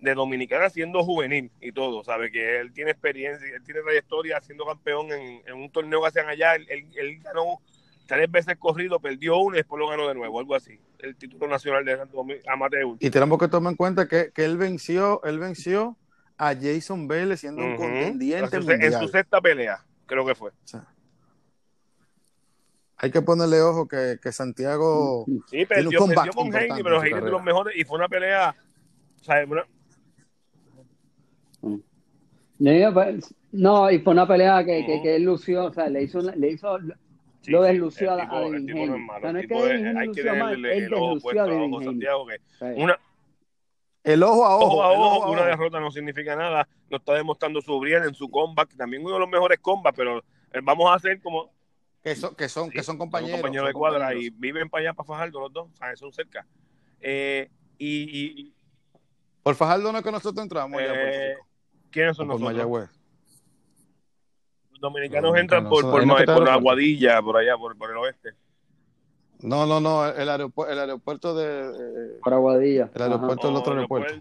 de Dominicana siendo juvenil y todo. Sabe que él tiene experiencia, él tiene trayectoria siendo campeón en, un torneo que hacían allá. Él, ganó tres veces corrido, perdió uno y después lo ganó de nuevo, algo así. El título nacional de Santo Domingo, amateur. Y tenemos que tomar en cuenta que, que él venció, él venció a Jason Vélez siendo un contendiente En su sexta pelea, creo que fue. hay que ponerle ojo que, que Santiago sí, perdió, con Heidi, pero Heidi de los mejores y fue una pelea pues, No, y fue una pelea que, que, que, él lució, o sea, le hizo, le hizo lo deslució a, a Devin No, no es que hay que darle el ojo puesto a Santiago que una el ojo a ojo. ojo, una derrota no significa nada. Lo está demostrando su bien en su comeback. También uno de los mejores combats, pero vamos a hacer como. Que son, que son, que son compañeros. compañeros de cuadra y viven para allá, para Fajardo, los dos. O son cerca. Eh, y, Por Fajardo no es que nosotros entramos. Eh, ¿Quiénes son nosotros? Mayagüez. dominicanos entran por, por, por, Aguadilla, por allá, por, por el oeste. No, no, no, el, aeropuerto, el aeropuerto de... Eh, por Aguadilla. El aeropuerto del otro oh, aeropuerto.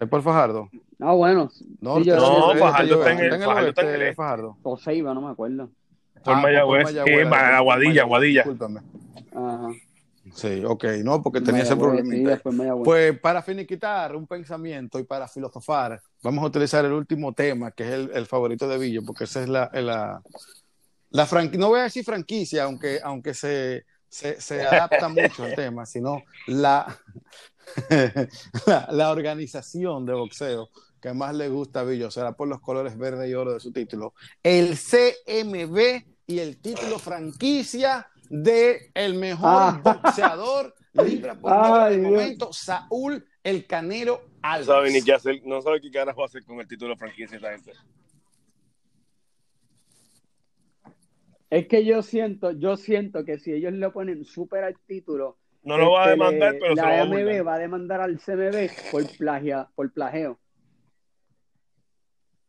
¿Es por Fajardo? Ah, bueno. No, no Fajardo está en el, Fajardo está en el Fajardo. O Seiba, no me acuerdo. Por ah, Mayagüez, sí, Aguadilla, Aguadilla. Discúlpame. Ajá. Sí, ok, no, porque tenía ese problema. pues para finiquitar un pensamiento y para filosofar, vamos a utilizar el último tema, que es el, el favorito de Villo, porque esa es la, la, la franquicia, no voy a decir franquicia, aunque, aunque se, se, se adapta mucho al tema, sino la, la, la, organización de boxeo que más le gusta a Villo, será por los colores verde y oro de su título, el CMB y el título franquicia de el mejor ah. boxeador libra por libra de momento, Saúl el Canero Alves. No sabe ni qué hacer, no sabe qué carajo hacer con el título de franquicia esta gente. Es que yo siento, yo siento que si ellos le ponen súper al título, no lo va a demandar, pero la se AMB va a demandar al CMB por plagia, por plagio.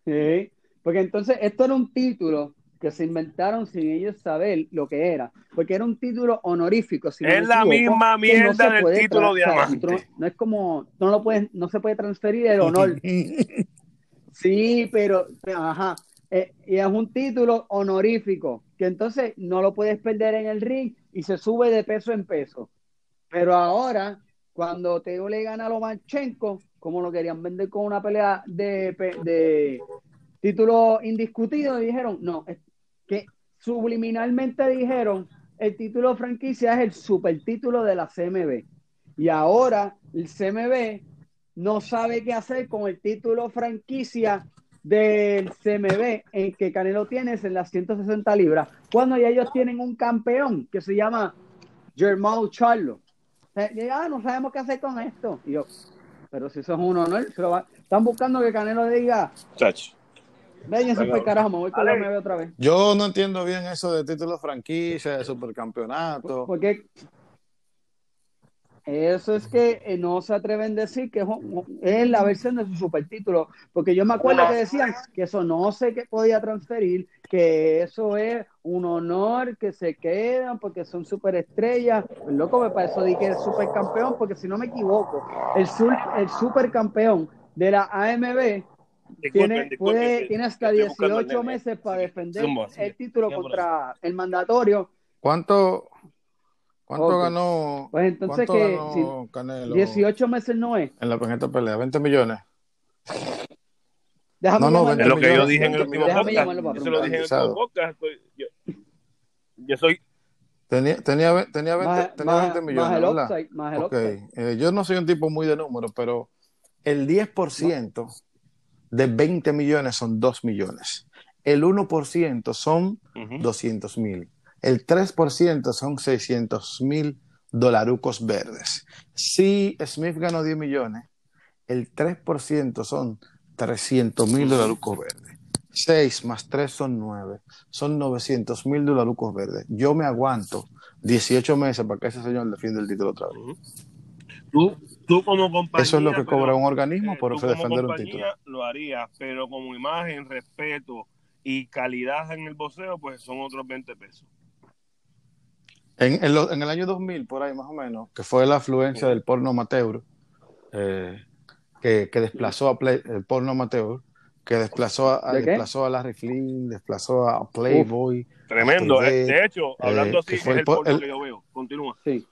Sí, porque entonces esto era un título que se inventaron sin ellos saber lo que era, porque era un título honorífico. es la misma mierda del título diamante. No, es como, no lo puedes, no se puede transferir el honor. sí, pero, ajá, eh, y es un título honorífico, que entonces no lo puedes perder en el ring y se sube de peso en peso. Pero ahora, cuando Teo le gana a Lomachenko, como lo querían vender con una pelea de, de título indiscutido, dijeron, no, que subliminalmente dijeron el título franquicia es el super título de la CMB. Y ahora el CMB no sabe qué hacer con el título franquicia del CMB en que Canelo tiene en las 160 libras, cuando ya ellos tienen un campeón que se llama Germán Charlo. Ah, no sabemos qué hacer con esto. Y yo, pero si eso es un honor, están buscando que Canelo diga, otra vez. Yo no entiendo bien eso de título franquicia, de supercampeonato. Porque eso es que eh, no se atreven a decir que es la versión de su supertítulo. Porque yo me acuerdo que decían que eso no se podía transferir, que eso es un honor que se quedan porque son superestrellas. El loco me parece que es supercampeón, porque si no me equivoco, el, el supercampeón de la AMB tiene, tiene hasta 18 meses para defender el título contra el mandatorio. ¿Cuánto, cuánto ganó? Pues entonces que 18 meses no es. En la primera pelea, 20 millones. Déjame no, no, es lo que yo dije en el último podcast. Yo lo dije en el último podcast. Yo, yo soy Tenía, tenía, tenía 20, tenía 20 millones. Más el más el okay. Eh, yo no soy un tipo muy de números, pero el 10% de 20 millones son 2 millones. El 1% son 200 mil. El 3% son 600 mil dolarucos verdes. Si Smith ganó 10 millones, el 3% son 300 mil dolarucos verdes. 6 más 3 son 9. Son 900 mil dolarucos verdes. Yo me aguanto 18 meses para que ese señor defienda el título otra vez. Tú, tú como compañía. Eso es lo que cobra un organismo por defender un título. Lo haría, pero como imagen, respeto y calidad en el boxeo, pues son otros 20 pesos. En, en, el año 2000, por ahí más o menos, que fue la afluencia del porno amateur, eh, que, que, desplazó a el porno amateur, que desplazó a, desplazó a Larry Flynn, desplazó a Playboy. tremendo. Eh, de hecho, hablando eh, así, es el, porno que yo veo. Continúa. Sí.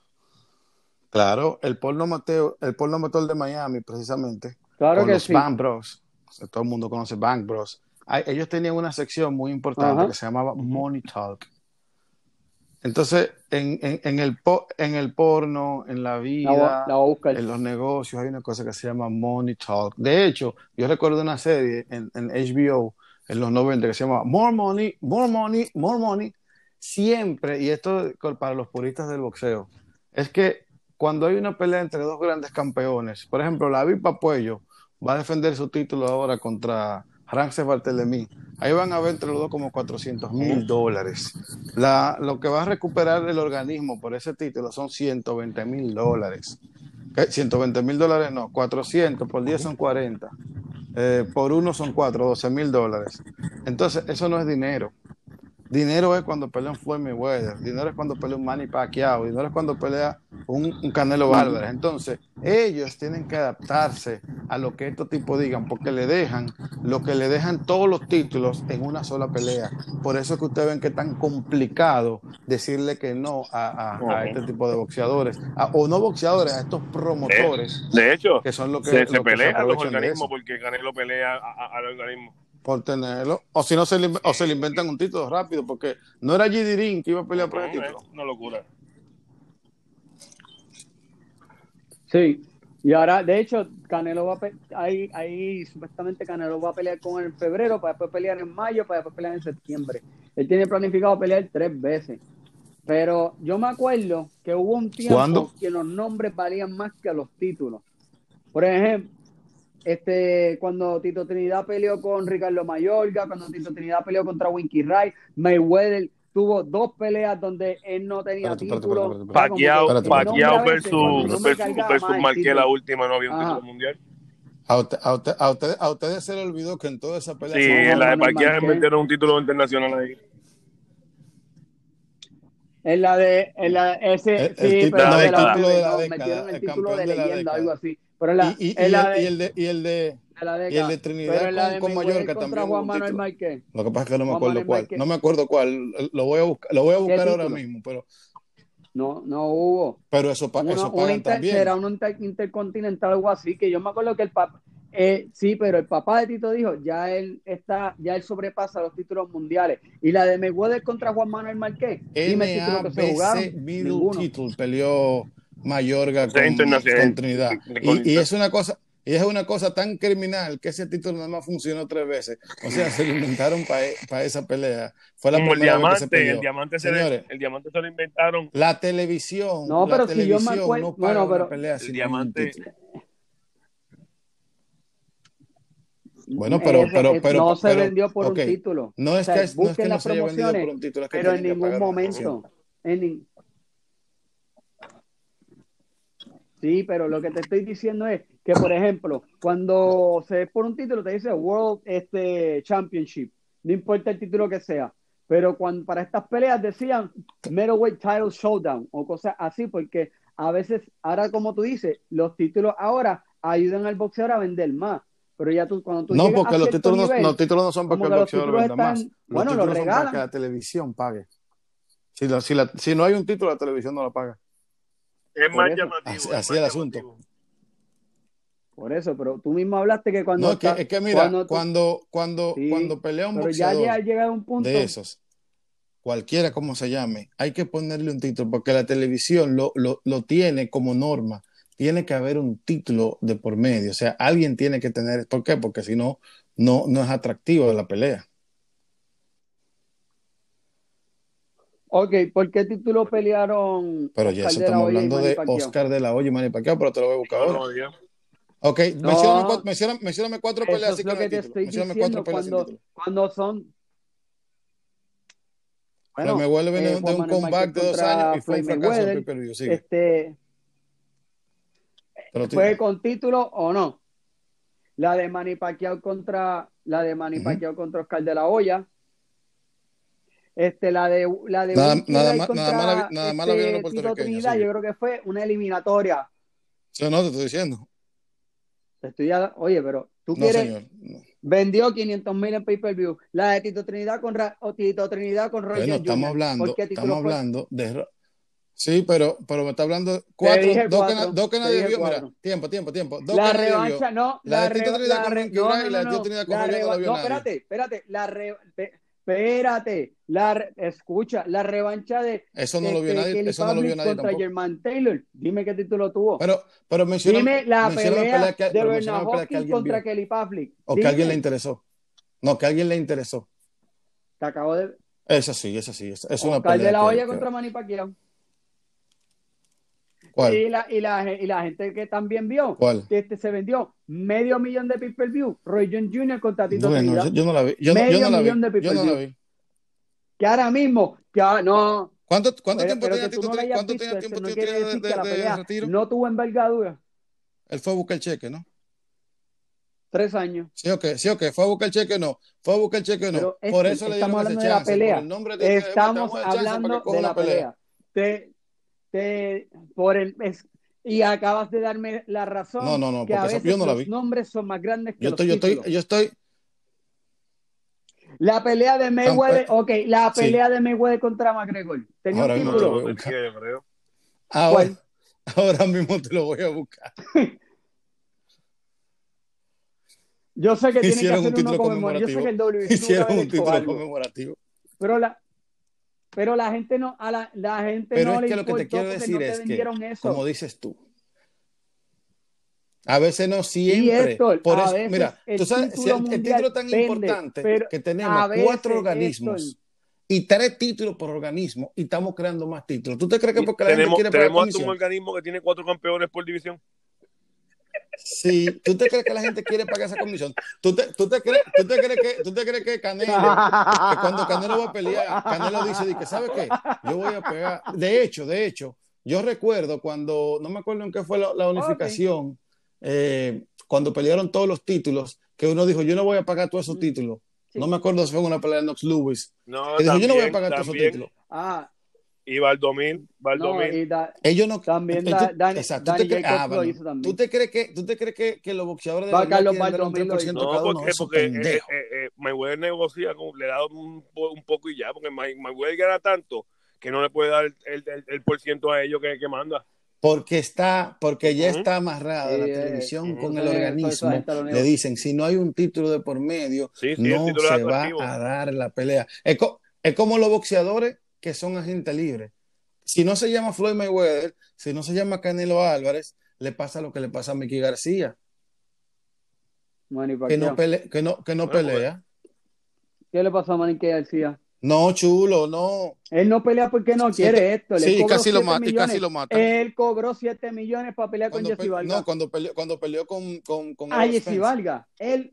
Claro, el porno Mateo, el porno motor de Miami, precisamente. Claro que los sí. Bang Bros. todo el mundo conoce Bang Bros. ellos tenían una sección muy importante que se llamaba Money Talk. Entonces, en, en, el en el porno, en la vida, en los negocios, hay una cosa que se llama Money Talk. De hecho, yo recuerdo una serie en, en HBO en los 90 que se llama More Money, More Money, More Money. Siempre, y esto para los puristas del boxeo, es que cuando hay una pelea entre dos grandes campeones, por ejemplo, la Vipa Puello va a defender su título ahora contra Frances Barthelemy. Ahí van a ver entre los dos como 400 mil dólares. Lo que va a recuperar el organismo por ese título son 120 mil dólares. 120 mil dólares no, 400 por 10 son 40. eh, por uno son cuatro, 12 mil dólares. Entonces, eso no es dinero. Dinero es cuando pelea un Floyd Mayweather, dinero es cuando pelea un Manny Pacquiao, dinero es cuando pelea un, Canelo Álvarez. Entonces, ellos tienen que adaptarse a lo que estos tipos digan, porque le dejan lo que le dejan todos los títulos en una sola pelea. Por eso es que ustedes ven que es tan complicado decirle que no a, este tipo de boxeadores, o no boxeadores, a estos promotores. De, hecho, que son lo que se, se pelea los organismos porque Canelo pelea al organismo por tenerlo. O si no, se le, o se le inventan un título rápido, porque no era Gidirín que iba a pelear por el título. Una locura. Sí, y ahora, de hecho, Canelo va a ahí, ahí supuestamente Canelo va a pelear con él en febrero, para después pelear en mayo, para después pelear en septiembre. Él tiene planificado pelear tres veces. Pero yo me acuerdo que hubo un tiempo que los nombres valían más que los títulos. Por ejemplo, este, cuando Tito Trinidad peleó con Ricardo Mayorga, cuando Tito Trinidad peleó contra Winky Wright, Mayweather tuvo dos peleas donde él no tenía título. Pacquiao versus, versus, Marqués, la última no había un título mundial. A, usted, a, usted, a, ustedes se le olvidó que en toda esa pelea. Sí, en la de Pacquiao metieron un título internacional ahí. En la de, en la, ese, sí, pero el título de la década, metieron el título de leyenda, algo así. Pero la, y, y, la y, el de, y el de y el de Trinidad con, con Mallorca también. Juan Manuel Marquez. Lo que pasa es que no me acuerdo cuál. No me acuerdo cuál. Lo voy a buscar, lo voy a buscar ahora mismo, pero. No, no hubo. Pero eso, pa, eso pagan también. Era un intercontinental o algo así, que yo me acuerdo que el papá, eh, sí, pero el papá de Tito dijo, ya él está, ya él sobrepasa los títulos mundiales. Y la de Mayweather contra Juan Manuel Marqués, dime título que se jugaron. Middle peleó Mayorga con, con Trinidad. Y, y, es una cosa, y es una cosa tan criminal que ese título nada más funcionó tres veces. O sea, se lo inventaron para esa pelea. Fue la Como primera el diamante, vez que se el diamante, se le, el diamante se lo inventaron. La televisión. No, pero la si yo me televisión acuerdo. no para bueno, pero una pelea el sin diamante. Bueno, pero, Ese- pero, eh, pero, no se pero- vendió por un título. No es O sea, que, no es que no se haya vendido promociones, por un título, es que pero en ningún momento. en Sí, pero lo que te estoy diciendo es que, por ejemplo, cuando se ve por un título, te dice World este, Championship, no importa el título que sea, pero cuando para estas peleas decían Middleweight Title Showdown o cosas así, porque a veces, ahora como tú dices, los títulos ahora ayudan al boxeador a vender más, pero ya tú, cuando tú No, llegas porque a los títulos, no, los títulos no son para que el boxeador venda más. están- Los bueno, los son para regalan. que la televisión pague. Si, la- si, la- si no hay un título, la televisión no la paga. Es Por más eso. llamativo. Así- es así más el asunto. llamativo. por eso, pero tú mismo hablaste que cuando No, es que, está- es que mira, cuando cuando, tú- cuando, Sí, cuando pelea un pero ya boxeador llega a un punto de esos, cualquiera como se llame, hay que ponerle un título, porque la televisión lo, lo, lo tiene como norma. Tiene que haber un título de por medio. O sea, alguien tiene que tener. ¿Por qué? Porque si no, no, no es atractivo la pelea. Ok, ¿por qué título pelearon Pero ya eso estamos hablando de? Oscar de la Hoya y Manny Pacquiao, pero te lo voy a buscar ahora. Ok, No. mencióname, cuatro, peleas con que te estoy Mencióname diciendo cuatro peleas sin cuando, son... Bueno, me vuelve eh, de Juan un Manuel comeback de dos años y fue un fracaso en. Este, Pero ¿Fue con título o no? La de Manny Pacquiao contra la de Manny. Pacquiao contra Oscar de la Hoya. Este, la de la de Nada- nada más- contra, nada más la vi- nada más la vieron los este, puertorriqueños, sigue. yo creo que fue una eliminatoria. Yo no te estoy diciendo. Te estoy a- oye, pero tú No, quieres señor. No. vendió 500 mil en pay-per-view. La de Tito Trinidad con Ra- o Tito Trinidad con Roy Bueno, estamos Jr. hablando, ¿Por qué título estamos hablando de. Sí, pero, pero me está hablando cuatro, dos, que, cuatro, na- dos que nadie vio. Mira, tiempo, tiempo, tiempo. Dos La que nadie vio. revancha, no. La la de Tito. Trinidad con Jones no la vio no, espérate, espérate. La re- espérate. La escucha, la revancha de Eso no lo vio nadie, Kelly eso no lo vio nadie contra. German Taylor. Dime qué título tuvo. Pero, pero menciona, Dime la menciona pelea que, de Bernard pelea que Hopkins contra vio. Kelly Pavlik. O que a alguien le Dime. interesó. No, que a alguien le interesó. Te acabo de. Esa sí, esa sí. Es, es una Oscar pelea. de la que- Hoya que- contra Manny Pacquiao. ¿Cuál? Y la, y, la, y la gente que también vio ¿Cuál? que este se vendió medio millón de pay-per-view. Roy Jones Jr. contra Tito Bueno, Trinidad. yo, yo no la vi. Yo no, yo Medio la vi. millón de Yo no vi. Que ahora mismo, que ahora- no, ¿Cuánto, cuánto pero, tiempo tenía Tito Trinidad? ¿Cuánto tenía tiempo no Tito Trinidad de, de- de pelea retiro? tuvo envergadura. Él fue a buscar el cheque, ¿no? Tres años. Sí, ok, sí, ok. Fue a buscar el cheque, no. Fue a buscar el cheque, no. por eso le estamos hablando de la pelea. estamos hablando de la pelea. Te, te, por el, y acabas de darme la razón. No, no, no, que a veces yo no la vi. los nombres son más grandes que yo los estoy, yo estoy, yo estoy. La pelea de Mayweather, ok, la pelea de Mayweather contra McGregor. ¿Tenía ahora un título? Mismo ahora, ahora mismo te lo voy a buscar. Yo sé que tiene que hacer un título conmemorativo. Yo sé que el WBC Hicieron un título conmemorativo. Pero la, pero la gente no, a la, la gente pero no es que lo que te quiero decir es que, como dices tú, a veces no siempre. por eso, mira, tú sabes, el, título tan importante que tenemos cuatro organismos y tres títulos por organismo y estamos creando más títulos. ¿Tú te crees que porque la tenemos, gente quiere tenemos un organismo que tiene cuatro campeones por división? Sí, ¿tú te crees que la gente quiere pagar esa comisión? ¿Tú te, tú te, crees, tú te crees, que, tú te crees que Canelo, que cuando Canelo va a pelear, Canelo dice, que ¿sabe qué? Yo voy a pegar. De hecho, de hecho, yo recuerdo cuando, no me acuerdo en qué fue la, unificación, eh, cuando pelearon todos los títulos, que uno dijo, yo no voy a pagar todos esos títulos. No me acuerdo si fue una pelea de Knox Lewis. No, dijo, yo no voy a pagar todos esos títulos. Ah, y Valdomil, Valdomil. No, Ellos no también da, Dani, exacto, ¿tú, te ah, lo hizo también. ¿Tú te crees que tú te crees que, que los boxeadores de Va Carlos Valdomil no, cada uno porque, porque eh, eh, eh, Mayweather negocia con, le da un, un, poco y ya porque Mayweather gana tanto que no le puede dar el, el, el, por ciento a ellos que, que manda. Porque está porque ya está amarrada la televisión con el organismo. le dicen si no hay un título de por medio no se va a dar la pelea. Es, es como los boxeadores que son agentes libres. Si no se llama Floyd Mayweather, si no se llama Canelo Álvarez, le pasa lo que le pasa a Mickey García. que, no que no, que no pelea. ¿Qué le pasó a Manique García? No, chulo, no. Él no pelea porque no quiere esto. sí, casi lo, mata, casi lo mata. Él cobró 7 millones para pelear con Jesse Valga. No, cuando peleó, cuando peleó con, con, con Ah, Jesse Valga. Él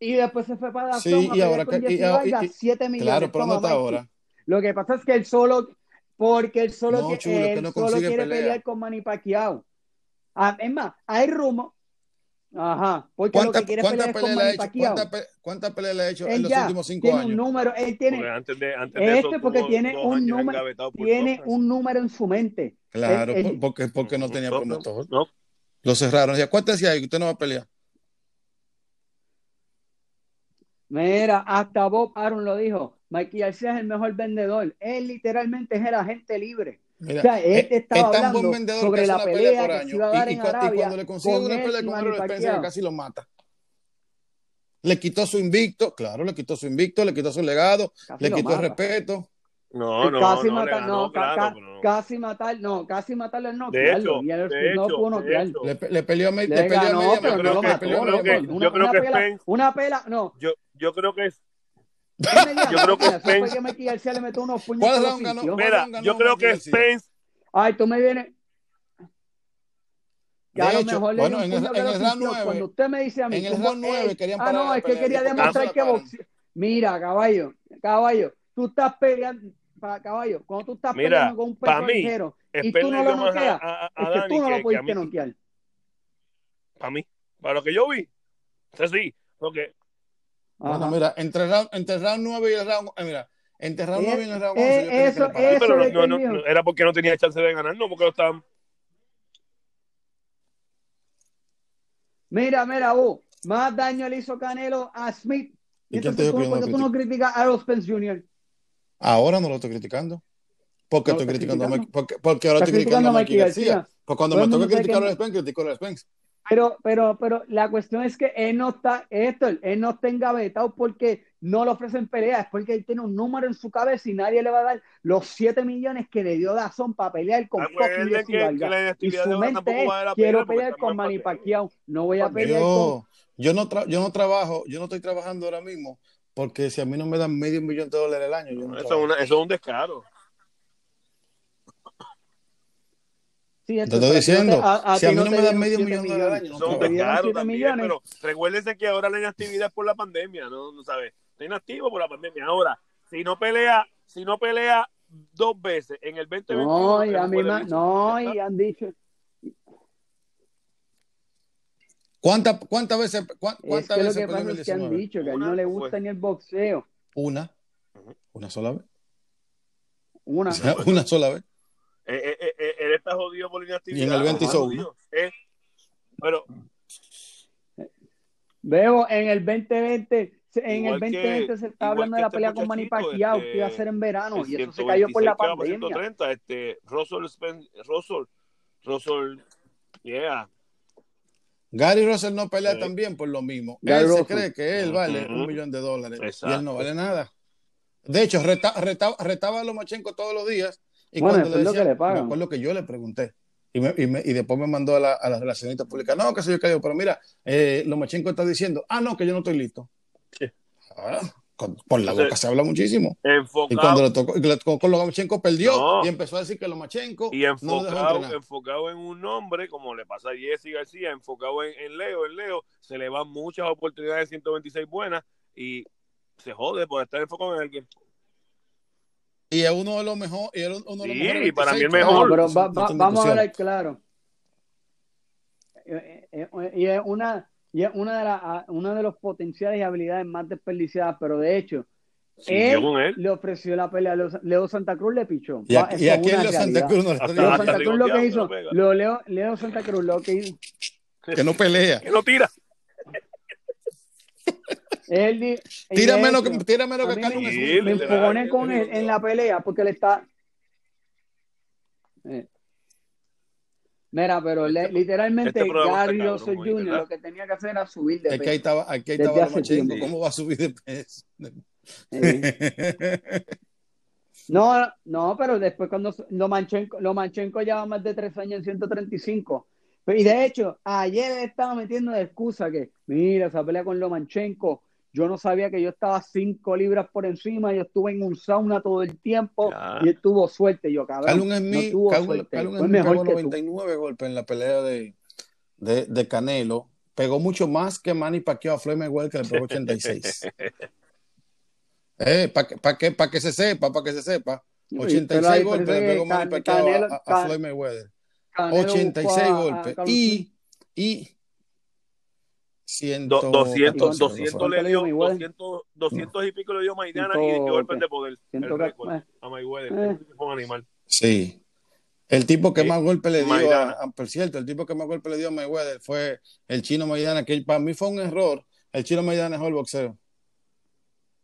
y después se fue para sí, y ahora con que, y, 7 millones. Claro, pero no está ahora. Lo que pasa es que él solo, porque él solo, no, chulo, él que no solo quiere pelear con Manny Pacquiao. Ah, es más, hay rumor. Ajá, porque lo que quiere pelear es con Manny Pacquiao. ¿Cuántas peleas le ha hecho en los últimos cinco años? Un número, él tiene, porque antes de, antes de este porque tiene un número, tiene un número en su mente. Claro, él, porque, porque no tenía promotor. No. Lo cerraron. ¿Y cuánto decía ahí? ¿Usted no va a pelear? Mira, hasta Bob Aaron lo dijo. Mikey García es el mejor vendedor. Él literalmente es el agente libre. o sea, él es, estaba hablando sobre la pelea, pelea que se iba a dar y, en Arabia. Y cuando le consigue una pelea con Errol Spencer, casi lo mata. Le quitó su invicto, claro, le quitó su invicto, le quitó su legado, casi le quitó el respeto. No, no, casi no, no, claro, no, casi matar, no, casi matarlo no, de hecho, de no pudo noquearlo. Le, le peleó, le, le peleó ganó, a media, pero no lo mató. Yo creo que, una, yo creo una que pela, Spence, una pela, no. Yo, yo creo que es yo creo que Spence. que le metió unos puños. ¿Cuál round ganó? Mira, yo creo que Spence. Ay, tú me vienes. Que a lo mejor bueno, en el, en el round 9, cuando usted me dice a mí, en el round 9 querían parar Ah, no, es que quería demostrar que boxeo. Mira, caballo, caballo, tú estás peleando, caballo, cuando tú estás Mira, peleando con un perro ligero y tú no lo noqueas, es que tú no lo pudiste noquear. Para mí, para lo que yo vi, es sí, porque bueno, mira, entre round, entre round 9 y el round. Eh, mira, entre round 9 y el round 11. Eh, eso, eso pero no, no, no, era porque no tenía chance de ganar, no, porque lo estaban. Mira, mira, vos. Más daño le hizo Canelo a Smith. ¿Y entonces, ¿por qué tú no criticas a Errol Spence Jr.? Ahora no lo estoy criticando. ¿Por qué no estoy criticando, criticando? A porque, porque ahora estoy criticando a Mikey García. García. Porque cuando me toca criticar a Spence, critico a Spence. Pero, pero, pero la cuestión es que él no está, esto, él no está engavetado porque no le ofrecen peleas, es porque él tiene un número en su cabeza y nadie le va a dar los 7 millones que le dio Dazón para pelear con Fucking Y su mente es, quiero pelear con Manny Pacquiao, no voy a pelear yo, con... Yo no, yo no trabajo, yo no estoy trabajando ahora mismo porque si a mí no me dan medio millón de dólares al año, yo no eso, es una, eso es un descaro. te estoy diciendo, si a mí no, me dan medio millón de dólares al año, son descaros también, pero recuérdense que ahora la inactividad es por la pandemia, ¿no? ¿No sabes? Está inactivo por la pandemia. Ahora, si no pelea, si no pelea dos veces en el 2021. No, y a mí no, y han dicho. ¿Cuántas cuántas veces, cuántas es que veces lo que pasa es que han dicho que a él no le gusta ni el boxeo. Una. Una sola vez. Una. una sola vez. Eh, eh, eh, eh, él está jodido por inactividad. Y en el 20 hizo uno. Eh, pero. Veo en el 2020 en el 2020 que, se está hablando de la este pelea con Manny Pacquiao este, que iba a ser en verano y eso se cayó por la pandemia. 130, este, Russell, Russell, Russell, yeah. Gary Russell no pelea sí. también por lo mismo. Gary él Russell. se cree que él vale uh -huh. un millón de dólares Exacto. y él no vale nada. De hecho, reta, reta, retaba a Lomachenko todos los días y bueno, cuando le decía, lo que le pagan. me acuerdo que yo le pregunté y, me, y, me, y, después me mandó a la, a la relacionista pública, no, que sé yo digo, pero mira, eh, Lomachenko está diciendo, ah, no, que yo no estoy listo. Sí. Ah, con, por la boca se habla muchísimo. Enfocado. Y cuando le tocó, con, con Lomachenko perdió no. y empezó a decir que Lomachenko y enfocado, no enfocado en un nombre, como le pasa a Jesse García, enfocado en, en, Leo, en Leo, se le van muchas oportunidades 126 buenas y se jode por estar enfocado en alguien. Y es uno de los mejores. Y es uno de los sí, mejores y para mí el mejor. No, pero va, va, vamos a hablar claro. Y es una, y es una de, la, una de los potenciales y habilidades más desperdiciadas, pero de hecho, Sí, él, él, le ofreció la pelea a Leo, Leo Santa Cruz, le pichó. Y, a, y aquí Leo Santa Cruz no le hasta, Leo Santa Cruz lo que hizo, lo, Leo, Leo Santa Cruz lo que hizo. Que no pelea. Que no tira. Él, tira menos que, tira menos que Carlos Me, me enfogoné con él en la pelea porque él está. Eh. Mira, pero le, literalmente este Gary Russell Jr. lo que tenía que hacer era subir de peso. Es que ahí estaba, aquí ahí estaba Lomachenko. ¿Cómo va a subir de peso? No, no, pero después cuando Lomachenko, Lomachenko lleva más de tres años en 135. Y de hecho, ayer estaba metiendo de excusa que, mira, esa pelea con Lomachenko, yo no sabía que yo estaba cinco libras por encima, yo estuve en un sauna todo el tiempo ya. y él tuvo suerte. Yo, cabrón, Calum Smith, no tuvo Calum, suerte. Calum Smith mejor pegó 99 golpes en la pelea de, de, de, Canelo. Pegó mucho más que Manny Pacquiao a Floyd Mayweather que le pegó 86. eh, para que, pa que, pa que se sepa, para que se sepa. 86 golpes le pegó Manny Pacquiao Canelo, a, a, Floyd Mayweather. Canelo 86 a, golpes. y, y 100, 200, 200 le dio, 200, 200 y pico le dio Maidana y, y golpes de poder. El récord, eh. a Mayweather, eh. un animal. Sí. El tipo que sí. más golpe le dio, a, a, por cierto, el tipo que más golpe le dio a Mayweather fue el chino Maidana, que para mí fue un error. El chino Maidana dejó el boxeo.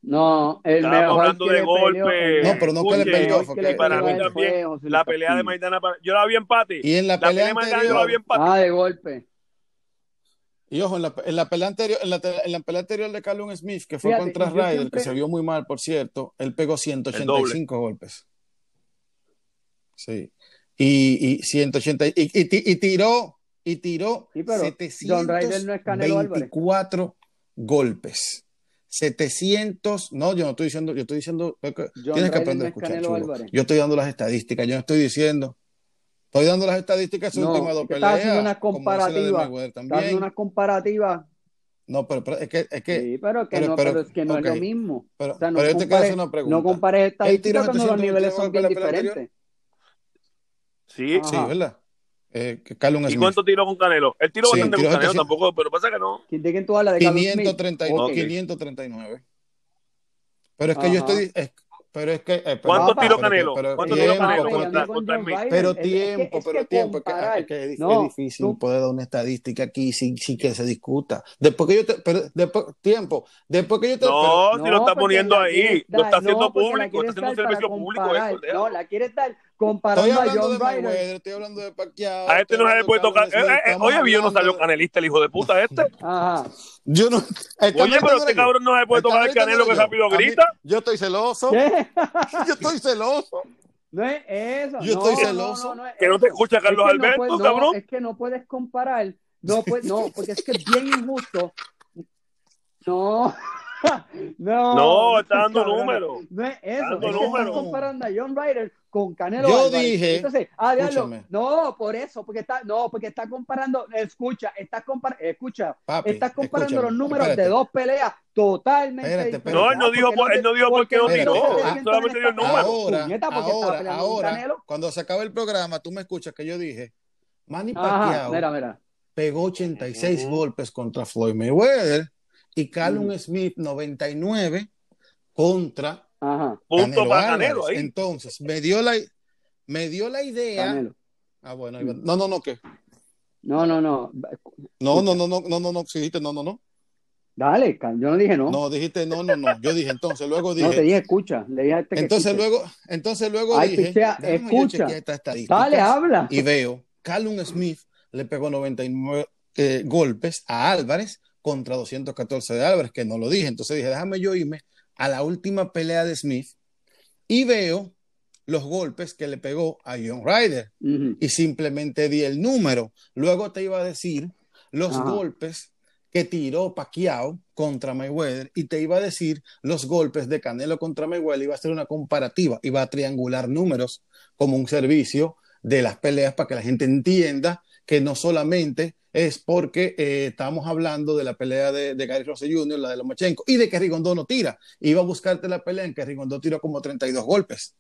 No, el Estamos mejor hablando de golpe. No, pero no que le peleó. Fue que para mí también, la pelea de Maidana, yo la vi empate. Y en la, la pelea, pelea de Maidana yo la vi empate. Ah, de golpe. Y ojo, en la, en la, pelea anterior, en la, en la pelea anterior de Callum Smith, que fue Fíjate, contra Ryder, siempre... que se vio muy mal, por cierto, él pegó 185 golpes. Sí. Y, y 180 y, y, y, tiró y tiró sí, 724 no golpes. 700, no, yo no estoy diciendo, yo estoy diciendo, John tienes que aprender a escuchar. Yo estoy dando las estadísticas, yo no estoy diciendo Estoy dando las estadísticas de su no, última dos peleas. Está haciendo una comparativa. Está haciendo una comparativa. No, pero, pero, es que. Es que sí, pero, que pero, no, pero, es que no okay. es lo mismo. Pero, o sea, no pero yo te quiero hacer una pregunta. No compares estadísticas cuando los niveles son bien diferentes. Sí, sí, ¿verdad? Eh, Calum ¿Y cuánto tiró con Canelo? Él tiró sí, bastante con Canelo tampoco, pero pasa que no. ¿De quién tú hablas? De 539. Okay. 539. Pero es que Ajá. yo estoy. Es, pero es que. Eh, ¿Cuánto tiró Canelo? Pero, ¿Cuánto tiempo, Canelo? Pero, Contra, contra mí? pero tiempo, es que, pero tiempo. Comparar, es, que, es, no, es difícil tú, poder dar una estadística aquí sin, sin, que se discuta. Después que yo te. Pero, después, tiempo. Después que yo te. No, pero, si lo está poniendo ahí. Lo está haciendo público. Está haciendo un servicio público. No, la quiere estar comparando a John Ryder. Estoy hablando de Pacquiao. A este no se le puede tocar. Eh, eh, oye, yo no salió canelista el hijo de puta este. Ajá. Yo no. Oye, pero este cabrón no se puede tocar el canelo que rápido grita. Yo estoy celoso. Yo estoy celoso. No es eso. Yo no, estoy celoso. No, no, que no te escucha Carlos es que Alberto, puedes, cabrón. es que no puedes comparar. No, pues, no, porque es que es bien injusto. No. no, no, está dando números. No es eso. Dando es que estás comparando a John Ryder con Canelo Yo Álvarez. dije. Entonces, ah, diablo, no, por eso, porque está, no, porque está comparando, escucha, está comparando, escucha, Papi, estás comparando los números espérate. de dos peleas totalmente Espérate, espérate. No, él no dijo, por, él no dijo por qué no tiró. solamente dio el número. Ahora, Puñeta, porque ahora, ahora, Canelo. cuando se acabe el programa, tú me escuchas que yo dije, Manny Ajá, Pacquiao mira, mira. pegó 86 golpes contra Floyd Mayweather y Callum Smith 99 contra Punto para Canelo ahí. Entonces, me dio la, me dio la idea. Ah, bueno, no, no, no, ¿qué? No, no, no. No, no, no, no, no, no, no, dijiste no, no, no. Dale, yo no dije no. No, dijiste no, no, no. Yo dije entonces, luego dije. No, te dije escucha. Le dije este entonces luego, entonces luego dije. escucha. Dale, habla. Y veo, Callum Smith le pegó 99 eh, golpes a Álvarez contra 214 de Álvarez, que no lo dije. Entonces dije, déjame yo irme a la última pelea de Smith y veo los golpes que le pegó a John Ryder y simplemente di el número. Luego te iba a decir los golpes que tiró Pacquiao contra Mayweather y te iba a decir los golpes de Canelo contra Mayweather. Iba a hacer una comparativa, iba a triangular números como un servicio de las peleas para que la gente entienda que no solamente es porque eh, estamos hablando de la pelea de, de Gary Rose Jr., la de Lomachenko, y de que Rigondo no tira. Iba a buscarte la pelea en que Rigondo tiró como 32 golpes,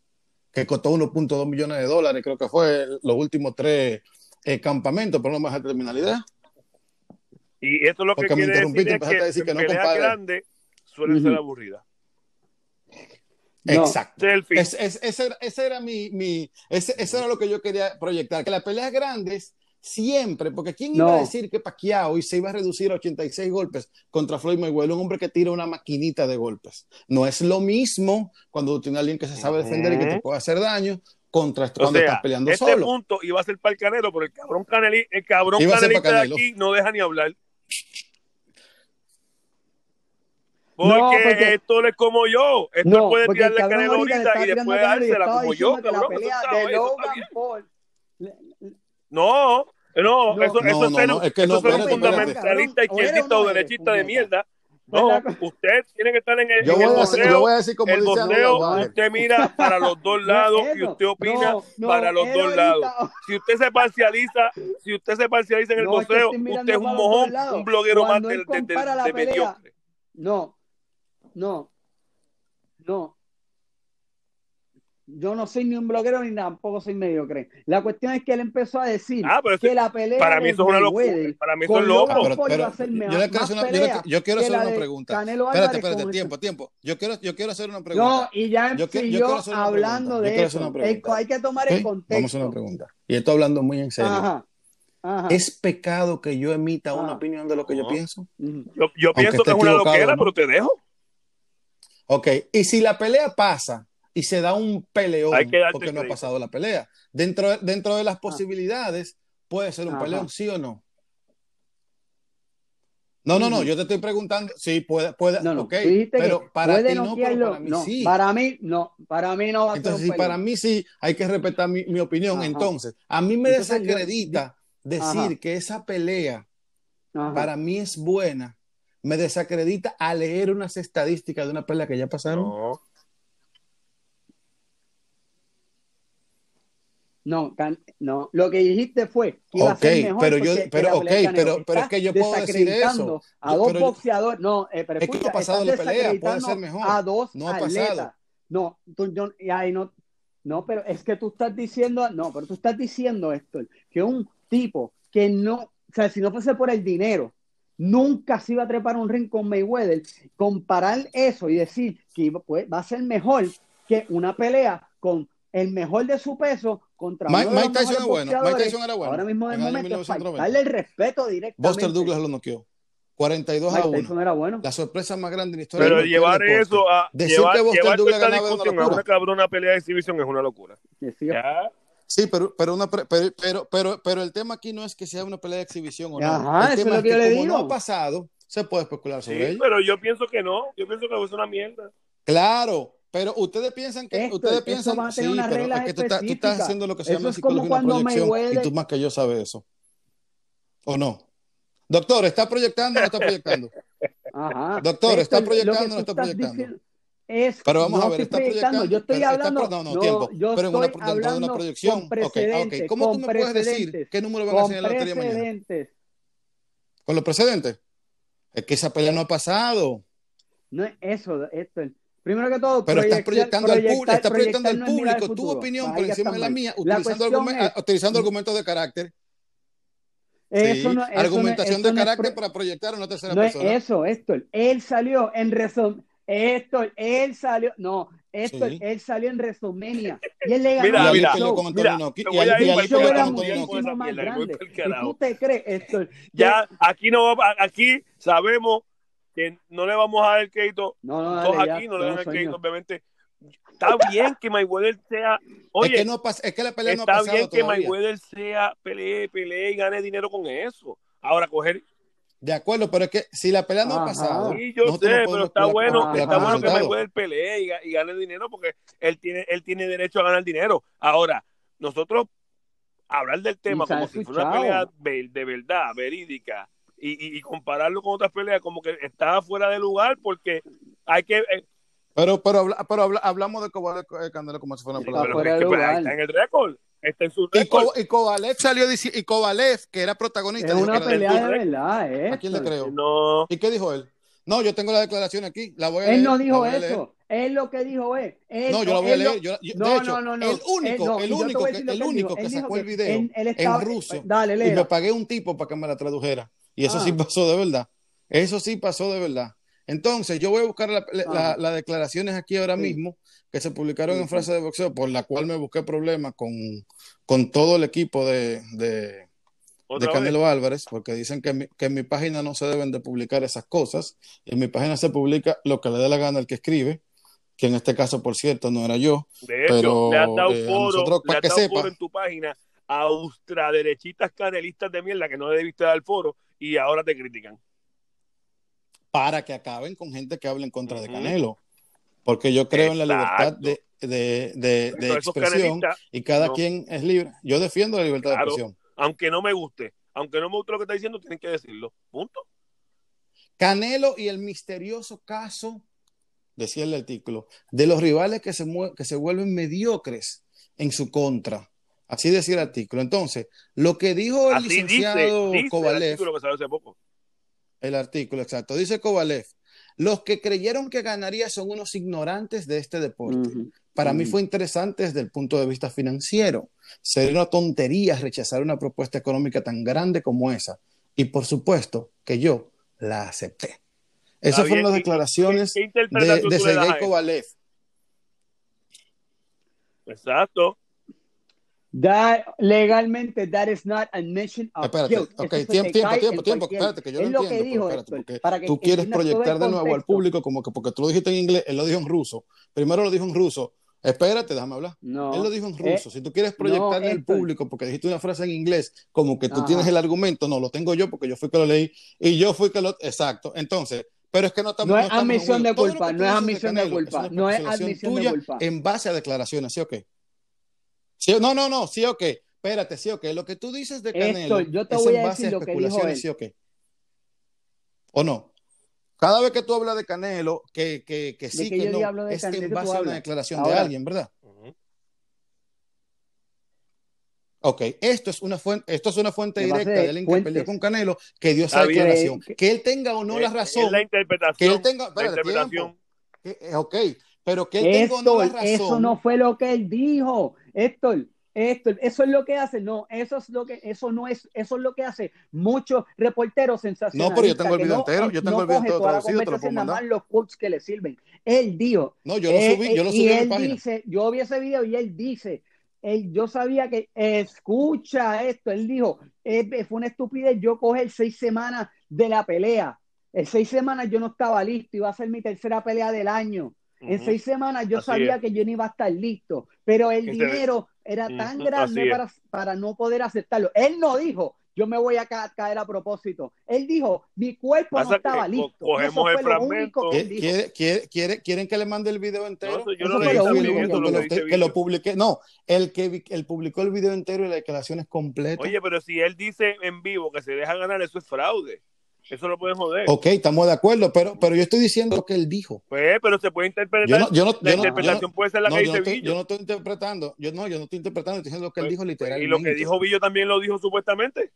que costó 1.2 millones de dólares, creo que fue los últimos tres eh, campamentos, pero no más de terminalidad. Y esto es lo que quiere decir es que, a decir que no grande suelen ser aburridas. Exacto. ese, era mi, mi ese, era lo que yo quería proyectar, que las peleas grandes Siempre, porque ¿quién iba a decir que Pacquiao y se iba a reducir a 86 golpes contra Floyd Mayweather, un hombre que tira una maquinita de golpes? No es lo mismo cuando tú tienes a alguien que se sabe defender y que te puede hacer daño contra cuando estás peleando este solo. punto iba a ser para el Canelo, pero el cabrón, Caneli, el cabrón Canelista de aquí no deja ni hablar. Porque, esto es como yo. Esto puede tirarle a Canelo ahorita y después dársela como yo, cabrón. No, no, eso, eso no, es, que no, eso es fundamentalista, izquierdista o derechista de mierda. No, usted tiene que estar en el, yo, voy, a, yo voy a decir como el boxeo, usted mira para los dos lados y usted opina para los dos lados. Si usted se parcializa, si usted se parcializa en el boxeo, usted es un mojón, un bloguero más del, de, de, de mediocre. No, no, no yo no soy ni un bloguero ni tampoco soy mediocre. La cuestión es que él empezó a decir ah, que la pelea para mí eso es una locura. Para mí eso es loco. yo, quiero hacer una, pregunta. espérate, espérate, tiempo, tiempo. Yo quiero, yo quiero hacer una pregunta. No, y ya yo, yo hablando de eso. Hay que tomar el contexto. Vamos a hacer una pregunta. Y estoy hablando muy en serio. ¿Es pecado que yo emita una opinión de lo que yo pienso? Yo, yo pienso que es una loquera, pero te dejo. Ok, y si la pelea pasa y se da un peleón porque no ha pasado la pelea. Dentro, dentro de las ah. posibilidades, puede ser un peleón, sí o no. No, no, no, yo te estoy preguntando, sí, puede, puede, no, ok, pero para ti no, pero para mí sí. Para mí no, para mí no va a Entonces, si para mí sí, hay que respetar mi, mi opinión. Entonces, a mí me desacredita decir que esa pelea para mí es buena, me desacredita a leer unas estadísticas de una pelea que ya pasaron. No. No, no, lo que dijiste fue que iba a ser mejor pero yo, pero, okay, pero, pero es que yo puedo decir eso. A dos boxeadores, no, eh, pero es que no ha pasado la pelea, puede ser mejor. A dos no ha pasado. No, tú, yo, y ahí no, no, pero es que tú estás diciendo, no, pero tú estás diciendo esto, que un tipo que no, o sea, si no fuese por el dinero, nunca se iba a trepar un ring con Mayweather, comparar eso y decir que pues, va a ser mejor que una pelea con el mejor de su peso contra Mike, Mike Tyson era bueno. Mike Tyson era bueno. Ahora mismo en el momento darle el respeto directamente. Buster Douglas lo noqueó. 42 Mike a 1. Tyson era bueno. La sorpresa más grande en la historia. Pero llevar eso a decir llevar, que Buster Douglas esta discusión a una cabrona pelea de exhibición es una locura. Sí, pero, pero, una, pero, pero, pero, pero, el tema aquí no es que sea una pelea de exhibición o no. Ajá, el tema es, que, como no ha pasado, se puede especular sobre sí, ello. Pero yo pienso que no. Yo pienso que es una mierda. Claro, pero ustedes piensan que ustedes piensan sí, pero es que tú, estás haciendo lo que se llama psicología de proyección y tú más que yo sabes eso. ¿O no? Doctor, ¿está proyectando o no está proyectando? Ajá. Doctor, ¿está proyectando o no está proyectando? Es, pero vamos a ver, está proyectando. Yo estoy hablando. Está, no, no, tiempo. pero en una, dentro de una proyección. Okay, okay. ¿Cómo tú me puedes decir qué número van a hacer en la lotería mañana? ¿Con los precedentes? Es que esa pelea no ha pasado. No es eso, esto. Primero que todo, pero estás proyectando al, estás proyectando al público tu opinión por encima de la mía, utilizando, argumentos de carácter. Eso no, argumentación de carácter para proyectar una tercera no persona. Es eso, esto. Él salió en resumen. Esto, él salió, no, esto, él salió en Resumenia y él le ganó mira, el mira, show. Mira, y el show era muchísimo más grande. ¿Y tú te crees esto? Ya, aquí no aquí sabemos que no le vamos a dar el crédito. No, no, Todos dale, aquí ya, no le dan el crédito, obviamente. Está bien que Mayweather sea. Oye, es que, no pasa, es que la pelea no ha está pasado bien que todavía. Mayweather sea, pelee, pelee y gane dinero con eso. Ahora coger de acuerdo, pero es que si la pelea no ha pasado. Sí, yo sé, no pero está bueno, Ajá. está bueno que Mayweather pelee y, y, gane dinero porque él tiene, él tiene derecho a ganar dinero. Ahora, nosotros hablar del tema como si fuera una pelea de verdad, verídica, y, y, compararlo con otras peleas, como que está fuera de lugar porque hay que. Eh, pero, pero, pero habla, hablamos de Kovalev Canelo como si fuera una pelea. Sí, pero, es que, pero está en el récord. Está en su y, Co y, Kovalev salió diciendo, y Kovalev, que era protagonista. Es una que pelea de verdad, ¿eh? ¿A quién le creo? No. ¿Y qué dijo él? No, yo tengo la declaración aquí. La voy a él leer, no dijo eso. Leer. Él lo que dijo es. Él, no, yo la voy a leer. Lo, yo, yo, no, de hecho, no, no, no. el único, no, el único, que, el único que sacó el video él, él estaba, en ruso. Dale, y me pagué un tipo para que me la tradujera. Y eso ah. sí pasó de verdad. Eso sí pasó de verdad. Entonces, yo voy a buscar las la, la, la declaraciones aquí ahora sí. mismo que se publicaron sí, en frase de boxeo, por la cual me busqué problemas con, con todo el equipo de, de, de Canelo vez? Álvarez, porque dicen que, mi, que en mi página no se deben de publicar esas cosas. En mi página se publica lo que le dé la gana al que escribe, que en este caso, por cierto, no era yo. De hecho, pero, le has dado eh, foro, nosotros, le has que dado sepa, foro en tu página a canelistas de mierda que no le debiste dar foro y ahora te critican. Para que acaben con gente que hable en contra uh -huh. de Canelo. Porque yo creo Exacto. en la libertad de, de, de, de expresión y cada no. quien es libre. Yo defiendo la libertad claro, de expresión. Aunque no me guste, aunque no me guste lo que está diciendo, tienen que decirlo. Punto. Canelo y el misterioso caso, decía el artículo, de los rivales que se, que se vuelven mediocres en su contra. Así decía el artículo. Entonces, lo que dijo el Así licenciado dice, dice Kovalev. El artículo que salió hace poco. El artículo, exacto. Dice Kovalev. Los que creyeron que ganaría son unos ignorantes de este deporte. Uh -huh. Para uh -huh. mí fue interesante desde el punto de vista financiero. Sería una tontería rechazar una propuesta económica tan grande como esa. Y por supuesto que yo la acepté. Esas fueron las declaraciones ¿Qué, qué de, de Sergei Kovalev. Exacto. That, legalmente, that is not admission of espérate, guilt. Ok, tiempo, tiempo, tiempo, tiempo, espérate, que yo es no lo entiendo. que dijo espérate, porque para que tú quieres proyectar de nuevo al público como que porque tú lo dijiste en inglés, él lo dijo en ruso. Primero lo dijo en ruso. Espérate, déjame hablar. No, él lo dijo en ruso. Eh, si tú quieres proyectarle no, al público porque dijiste una frase en inglés, como que tú Ajá. tienes el argumento, no, lo tengo yo porque yo fui que lo leí y yo fui que lo. Exacto. Entonces, pero es que no estamos. No es admisión de culpa, no es admisión de culpa, no es admisión de culpa. En base a declaraciones, ¿sí o qué? ¿Sí, no, no, no, sí o qué. Espérate, sí o qué. Lo que tú dices de Canelo Esto, yo te es voy en a base decir a que especulaciones, él. ¿sí o qué? ¿O no? Cada vez que tú hablas de Canelo, que, que, que sí, que que, no, hablo de es Canelo, en base a una declaración de alguien, ¿verdad? Ok, esto es una fuente, esto es una fuente directa de alguien que fuentes. peleó con Canelo que dio esa declaración. Que- Que él tenga o no la razón, Es la que interpretación. él tenga, la espérate, interpretación. tiempo. Que- eh, ok, pero que él Héctor, la razón. eso no fue lo que él dijo. Héctor, Héctor, eso es lo que hace. No, eso es lo que, eso no es, eso es lo que hace muchos reporteros sensacionalistas. No, pero yo tengo el video no- entero, yo tengo no el video todo traducido, te lo puedo mandar. más los quotes que le sirven. Él dijo. No, yo lo eh, subí, yo lo eh, subí y mi él página. dice, yo vi ese video y él dice, él, yo sabía que, escucha esto, él dijo, eh, fue una estupidez yo coger seis semanas de la pelea. En seis semanas yo no estaba listo, iba a ser mi tercera pelea del año. En Ujú. seis semanas yo Así sabía es. que yo no iba a estar listo, pero el dinero era tan grande es. para, para no poder aceptarlo. Él no dijo, yo me voy a ca- caer a propósito. Él dijo, mi cuerpo Pasa no que estaba co- listo. cogemos Eso fue el lo fragmento. único que él ¿Quiere- dijo. quiere- quiere- quiere- ¿Quieren que le mande el video entero? No, eso yo Eso lo fue leí lo también, único, eso que, lo lo, dice que lo Víctor. publiqué. No, el que, el publicó el video entero y las declaraciones completas. Oye, pero si él dice en vivo que se deja ganar, eso es fraude. Eso lo pueden joder. ok, estamos de acuerdo, pero, pero yo estoy diciendo lo que él dijo. Pues, pero se puede interpretar. Yo no, yo no, la yo interpretación no- puede ser la no, que dice estoy, Villo. yo no estoy interpretando, yo no, yo no estoy interpretando, estoy diciendo lo que él Pues, dijo pues, literalmente. Y lo que dijo Villo también lo dijo supuestamente.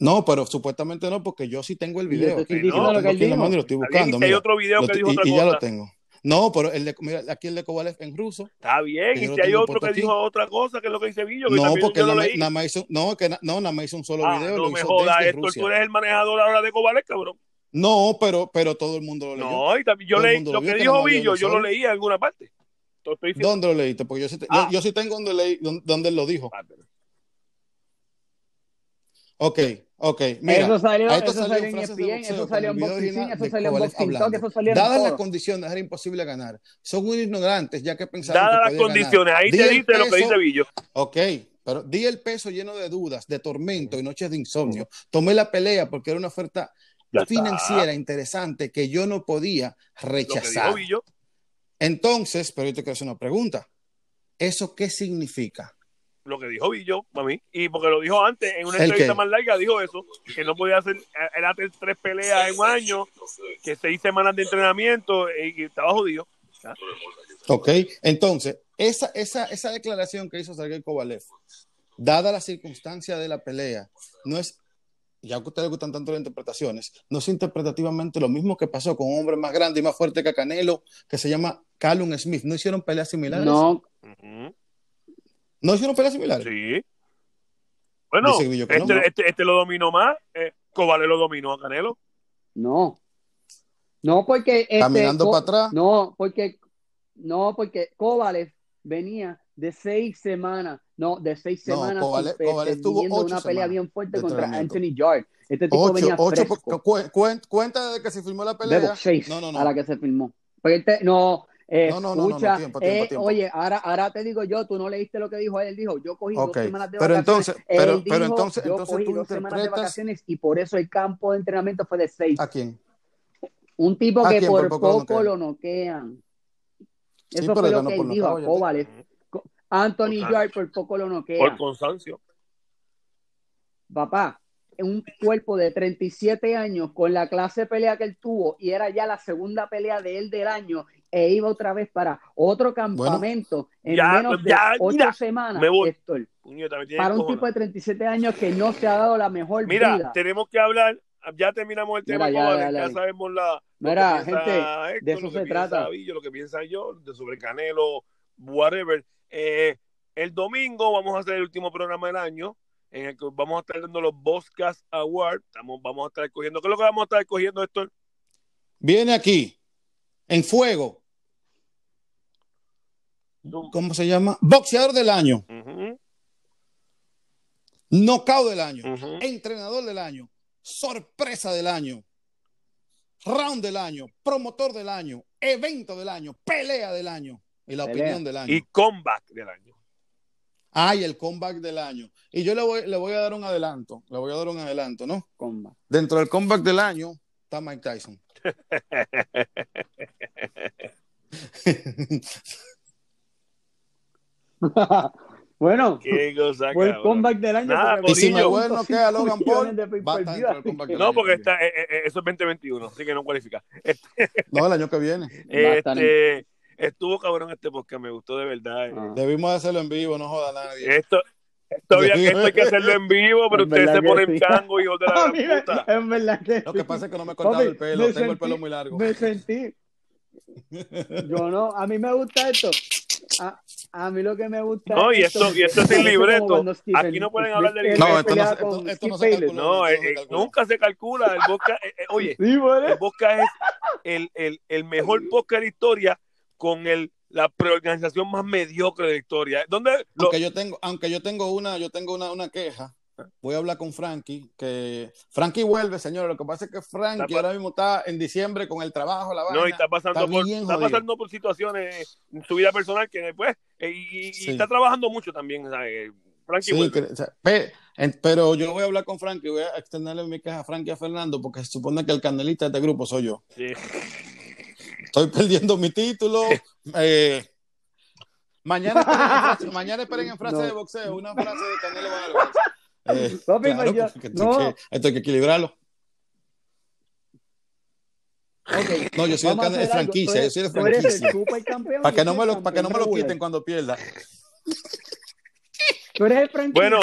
No, pero supuestamente no, porque yo sí tengo el Y yo video te aquí. Lo diciendo lo que aquí él en la dijo. mano y lo estoy buscando. hay otro video Lo que dijo y, otra y ya lo tengo. No, pero el de, mira, aquí el de Kovalev en ruso. Está bien, y si hay otro que dijo otra cosa, que es lo que dice Villo. no, porque nada, más hizo, no, que no, nada más hizo un solo ah, video. No me jodas, esto, tú eres el manejador ahora de Kovalev, cabrón. No, pero, pero todo el mundo lo leyó. No, y también yo leí, lo, que dijo Villo, yo lo leí en alguna parte. ¿Dónde lo leíste? Porque yo sí, ah. yo, sí tengo donde, leí, donde él lo dijo. Ah, Ok, ok. Mira, eso salió, eso salió en ESPN, eso salió en Boxing, eso salió en Boxing Talk, eso salió en Dadas las condiciones, era imposible ganar. Son muy ignorantes, ya que pensaban Dadas las condiciones, ahí te dice lo que dice Villo. Ok, pero di el peso lleno de dudas, de tormento y noches de insomnio. Tomé la pelea porque era una oferta financiera interesante que yo no podía rechazar. Entonces, pero yo te quiero hacer una pregunta. ¿Eso qué significa? Lo que dijo Villo para mí, y porque lo dijo antes en una entrevista más larga, dijo eso, que no podía hacer, era tres peleas en un año, que seis semanas de entrenamiento y, estaba jodido. Ok, entonces, esa, esa, esa declaración que hizo Sergey Kovalev, dada la circunstancia de la pelea, no es, ya que ustedes gustan tanto las interpretaciones, no es interpretativamente lo mismo que pasó con un hombre más grande y más fuerte que Canelo, que se llama Callum Smith. ¿No hicieron peleas similares? No. ¿No hicieron peleas similares? Sí. Bueno, este, este, este, lo dominó más. Eh, Cobale lo dominó a Canelo. No. No, porque. Este, Caminando para atrás. No, porque. No, porque Cobales venía de seis semanas. No, de seis semanas. No, Kovalev, tuvo una pelea bien fuerte contra Anthony Yard. Este tipo venía ocho, cuenta de que se filmó la pelea. De seis no, no, no. a la que se filmó. Este, no, eh, no, no, no, escucha, tiempo, tiempo, eh, tiempo. Oye, ahora, ahora te digo yo, tú no leíste lo que dijo él. Dijo, yo cogí okay. dos semanas de pero vacaciones. Entonces, pero, entonces, yo entonces cogí tú dos semanas de vacaciones y por eso el campo de entrenamiento fue de seis. ¿A quién? Un tipo que por, por, poco, poco lo noquean. Eso fue lo que él dijo a Kovalev. Anthony Yard por poco lo noquea. Por constancio. Papá, un cuerpo de 37 años con la clase de pelea que él tuvo y era ya la segunda pelea de él del año e iba otra vez para otro campamento en menos de ocho semanas, para un tipo de 37 años que no se ha dado la mejor mira, vida. tenemos que hablar, ya terminamos el tema, ya, ya, sabemos la... Mira, gente, de eso se trata. lo que piensa yo, de sobre Canelo, whatever. Eh, el domingo vamos a hacer el último programa del año en el que vamos a estar dando los Boscas Awards. Estamos, vamos a estar escogiendo. ¿Qué es lo que vamos a estar escogiendo, Héctor? Viene aquí en fuego. ¿Cómo se llama? Boxeador del año. Uh del año. Entrenador del año. Sorpresa del año. Round del año. Promotor del año. Evento del año. Pelea del año. Y la opinión del año. Y comeback del año. Ah, y el comeback del año. Y yo le voy, le voy a dar un adelanto. Le voy a dar un adelanto, ¿no? Dentro del comeback del año está Mike Tyson. bueno, Qué cosa, fue el comeback del año. y si me bueno queda Logan Paul, No, porque está, eh, eh, eso es 2021, así que no cualifica. no, el año que viene. Este, estuvo cabrón este podcast, me gustó de verdad. Ah. Debimos hacerlo en vivo, no joda a nadie. Esto, Todavía que esto hay que hacerlo en vivo, pero ustedes se ponen sí. cango, hijo de la puta. Es verdad que Lo que pasa es que no me he cortado el pelo, tengo sentí, el pelo muy largo. Me sentí. Yo no, a mí me gusta esto. A, a mí lo que me gusta. No, y esto, y esto es sin libreto. Aquí no pueden hablar del No, esto no, esto, esto no se calcula. No, eh, eh, nunca se calcula. El podcast, eh, eh, oye, sí, el es el, el, el mejor podcast de la historia con el la preorganización más mediocre de la historia. ¿Dónde aunque yo tengo, aunque yo tengo una, yo tengo una, una queja. Voy a hablar con Frankie, que Frankie vuelve, señores. Lo que pasa es que Frankie ahora mismo está en diciembre con el trabajo, la vaina. No, y está pasando, por, está pasando por situaciones en su vida personal que después, eh, y, y está trabajando mucho también. Frankie sí, que, o sea, pero yo voy a hablar con Frankie, voy a extenderle mi queja a Frankie y a Fernando, porque se supone que el canelista de este grupo soy yo. Sí. Estoy perdiendo mi título. Eh, mañana, esperen en frase, mañana esperen en frase no. de boxeo, una frase de Canelo Álvarez. Eh, no, claro, ya, porque esto, no. hay que, esto hay que equilibrarlo. Okay. No, yo soy el de franquicia, yo soy de franquicia. Para que no me lo, para que no me lo quiten cuando pierda. Tú eres el franquicia, bueno,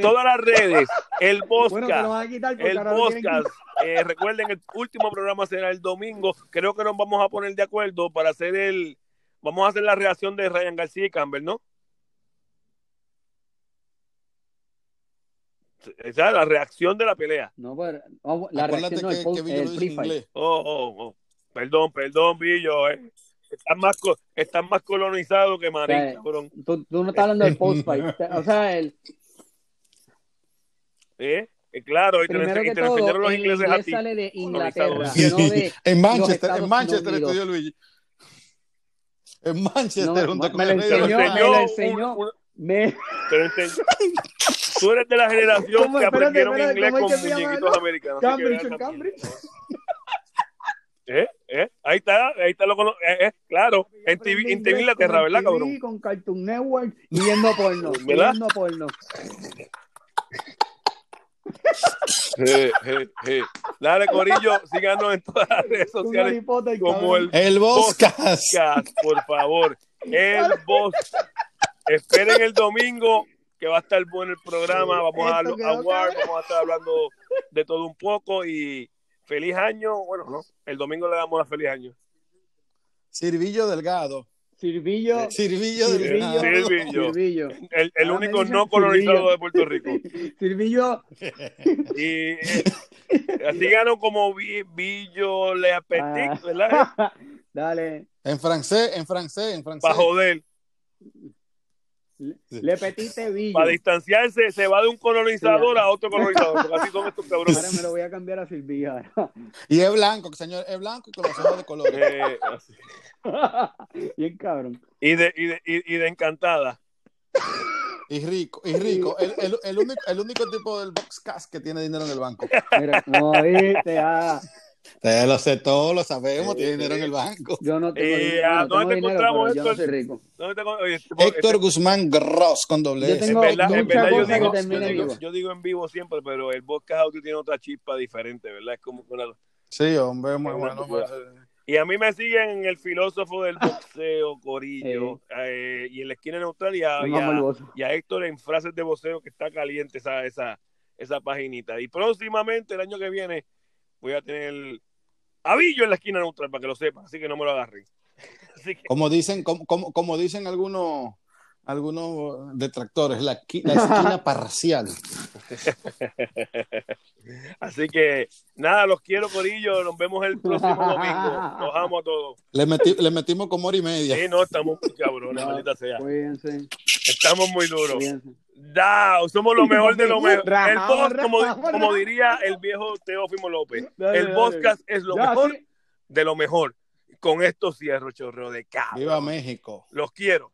todas las redes, el podcast, bueno, el podcast, Eh, recuerden, el último programa será el domingo. Creo que nos vamos a poner de acuerdo para hacer el. Vamos a hacer la reacción de Ryan García y Campbell, ¿no? Esa es la reacción de la pelea. No, pero oh, la reacción no, el, post, el Oh, oh, oh. Perdón, perdón, Billo. Eh. Están más, están más colonizados que Marín, tú, tú, no estás hablando del post-fight. o sea, el... ¿Eh? Eh, claro, y te, Primero y te todo, enseñaron los ingleses inglés a ti. sale de Inglaterra, no de en Manchester, en Manchester estudió Luigi. En Manchester, no, junto con me lo enseñó, me lo enseñó. Un, un, me... Tú eres de la generación que aprendieron inglés con muñequitos americanos. Cambridge, en Cambridge. ¿Eh? ¿Eh? Ahí está, ahí está lo eh, eh, claro, en TV, en TV Inglaterra, ¿verdad, cabrón? Sí, con Cartoon Network y viendo porno, ¿verdad? viendo porno. Hey, hey, hey. Dale, Corillo, síganos en todas las redes sociales como el, el Boscas. por favor. El Boscas. Esperen el domingo que va a estar bueno el programa. Vamos a, a vamos a estar hablando de todo un poco y feliz año. Bueno, no, el domingo le damos la feliz año. Sirvillo Delgado. Sirvillo. Sirvillo, Sirvillo. El, el único no colonizado de Puerto Rico. Sirvillo. Y eh, así ganó como Villo Le Apetit, ah. ¿verdad? Dale. En francés, en francés, en francés. Para joder. Le petite Villo. Para distanciarse, se va de un colonizador a otro colonizador. Porque así son estos cabrones. Ahora me lo voy a cambiar a Silvia. y es blanco, señor, es blanco y con los ojos de color. Eh, Bien cabrón. Y de, y de, y, de encantada. Y rico, y rico. El, el, el, único, el único tipo del boxcast que tiene dinero en el banco. Mira, no, viste, ah. Te lo sé todo, lo sabemos, tiene dinero en el banco. Yo no tengo, eh, dinero, no ¿Dónde te encontramos, Héctor? Yo no soy rico. ¿Dónde te, oye, este, Héctor este, Guzmán Gross con doble S. Yo, tengo en verdad, yo, digo, yo, digo, yo, digo, en vivo siempre, pero el podcast audio tiene otra chispa diferente, ¿verdad? Es como una... Sí, hombre, muy bueno. Pues, y a mí me siguen en el filósofo del boxeo, Corillo, eh, y en la esquina neutral y a, y, a, y a, Héctor en frases de boxeo que está caliente esa, esa, esa paginita. Y próximamente, el año que viene, voy a tener Avillo en la esquina neutral, para que lo sepan, así que no me lo agarren. Como dicen, como, como dicen algunos algunos detractores, la, la esquina parcial. Así que nada, los quiero, Corillo. Nos vemos el próximo domingo. Los amo a todos. Le, le metimos como hora y media. Sí, no, estamos muy cabrones, maldita sea. Cuídense. Estamos muy duros. Da, somos lo mejor de lo mejor. El post, como, como, diría el viejo Teófimo López, el podcast es lo mejor de lo mejor. Con esto cierro, chorreo de cabra. Viva México. Los quiero.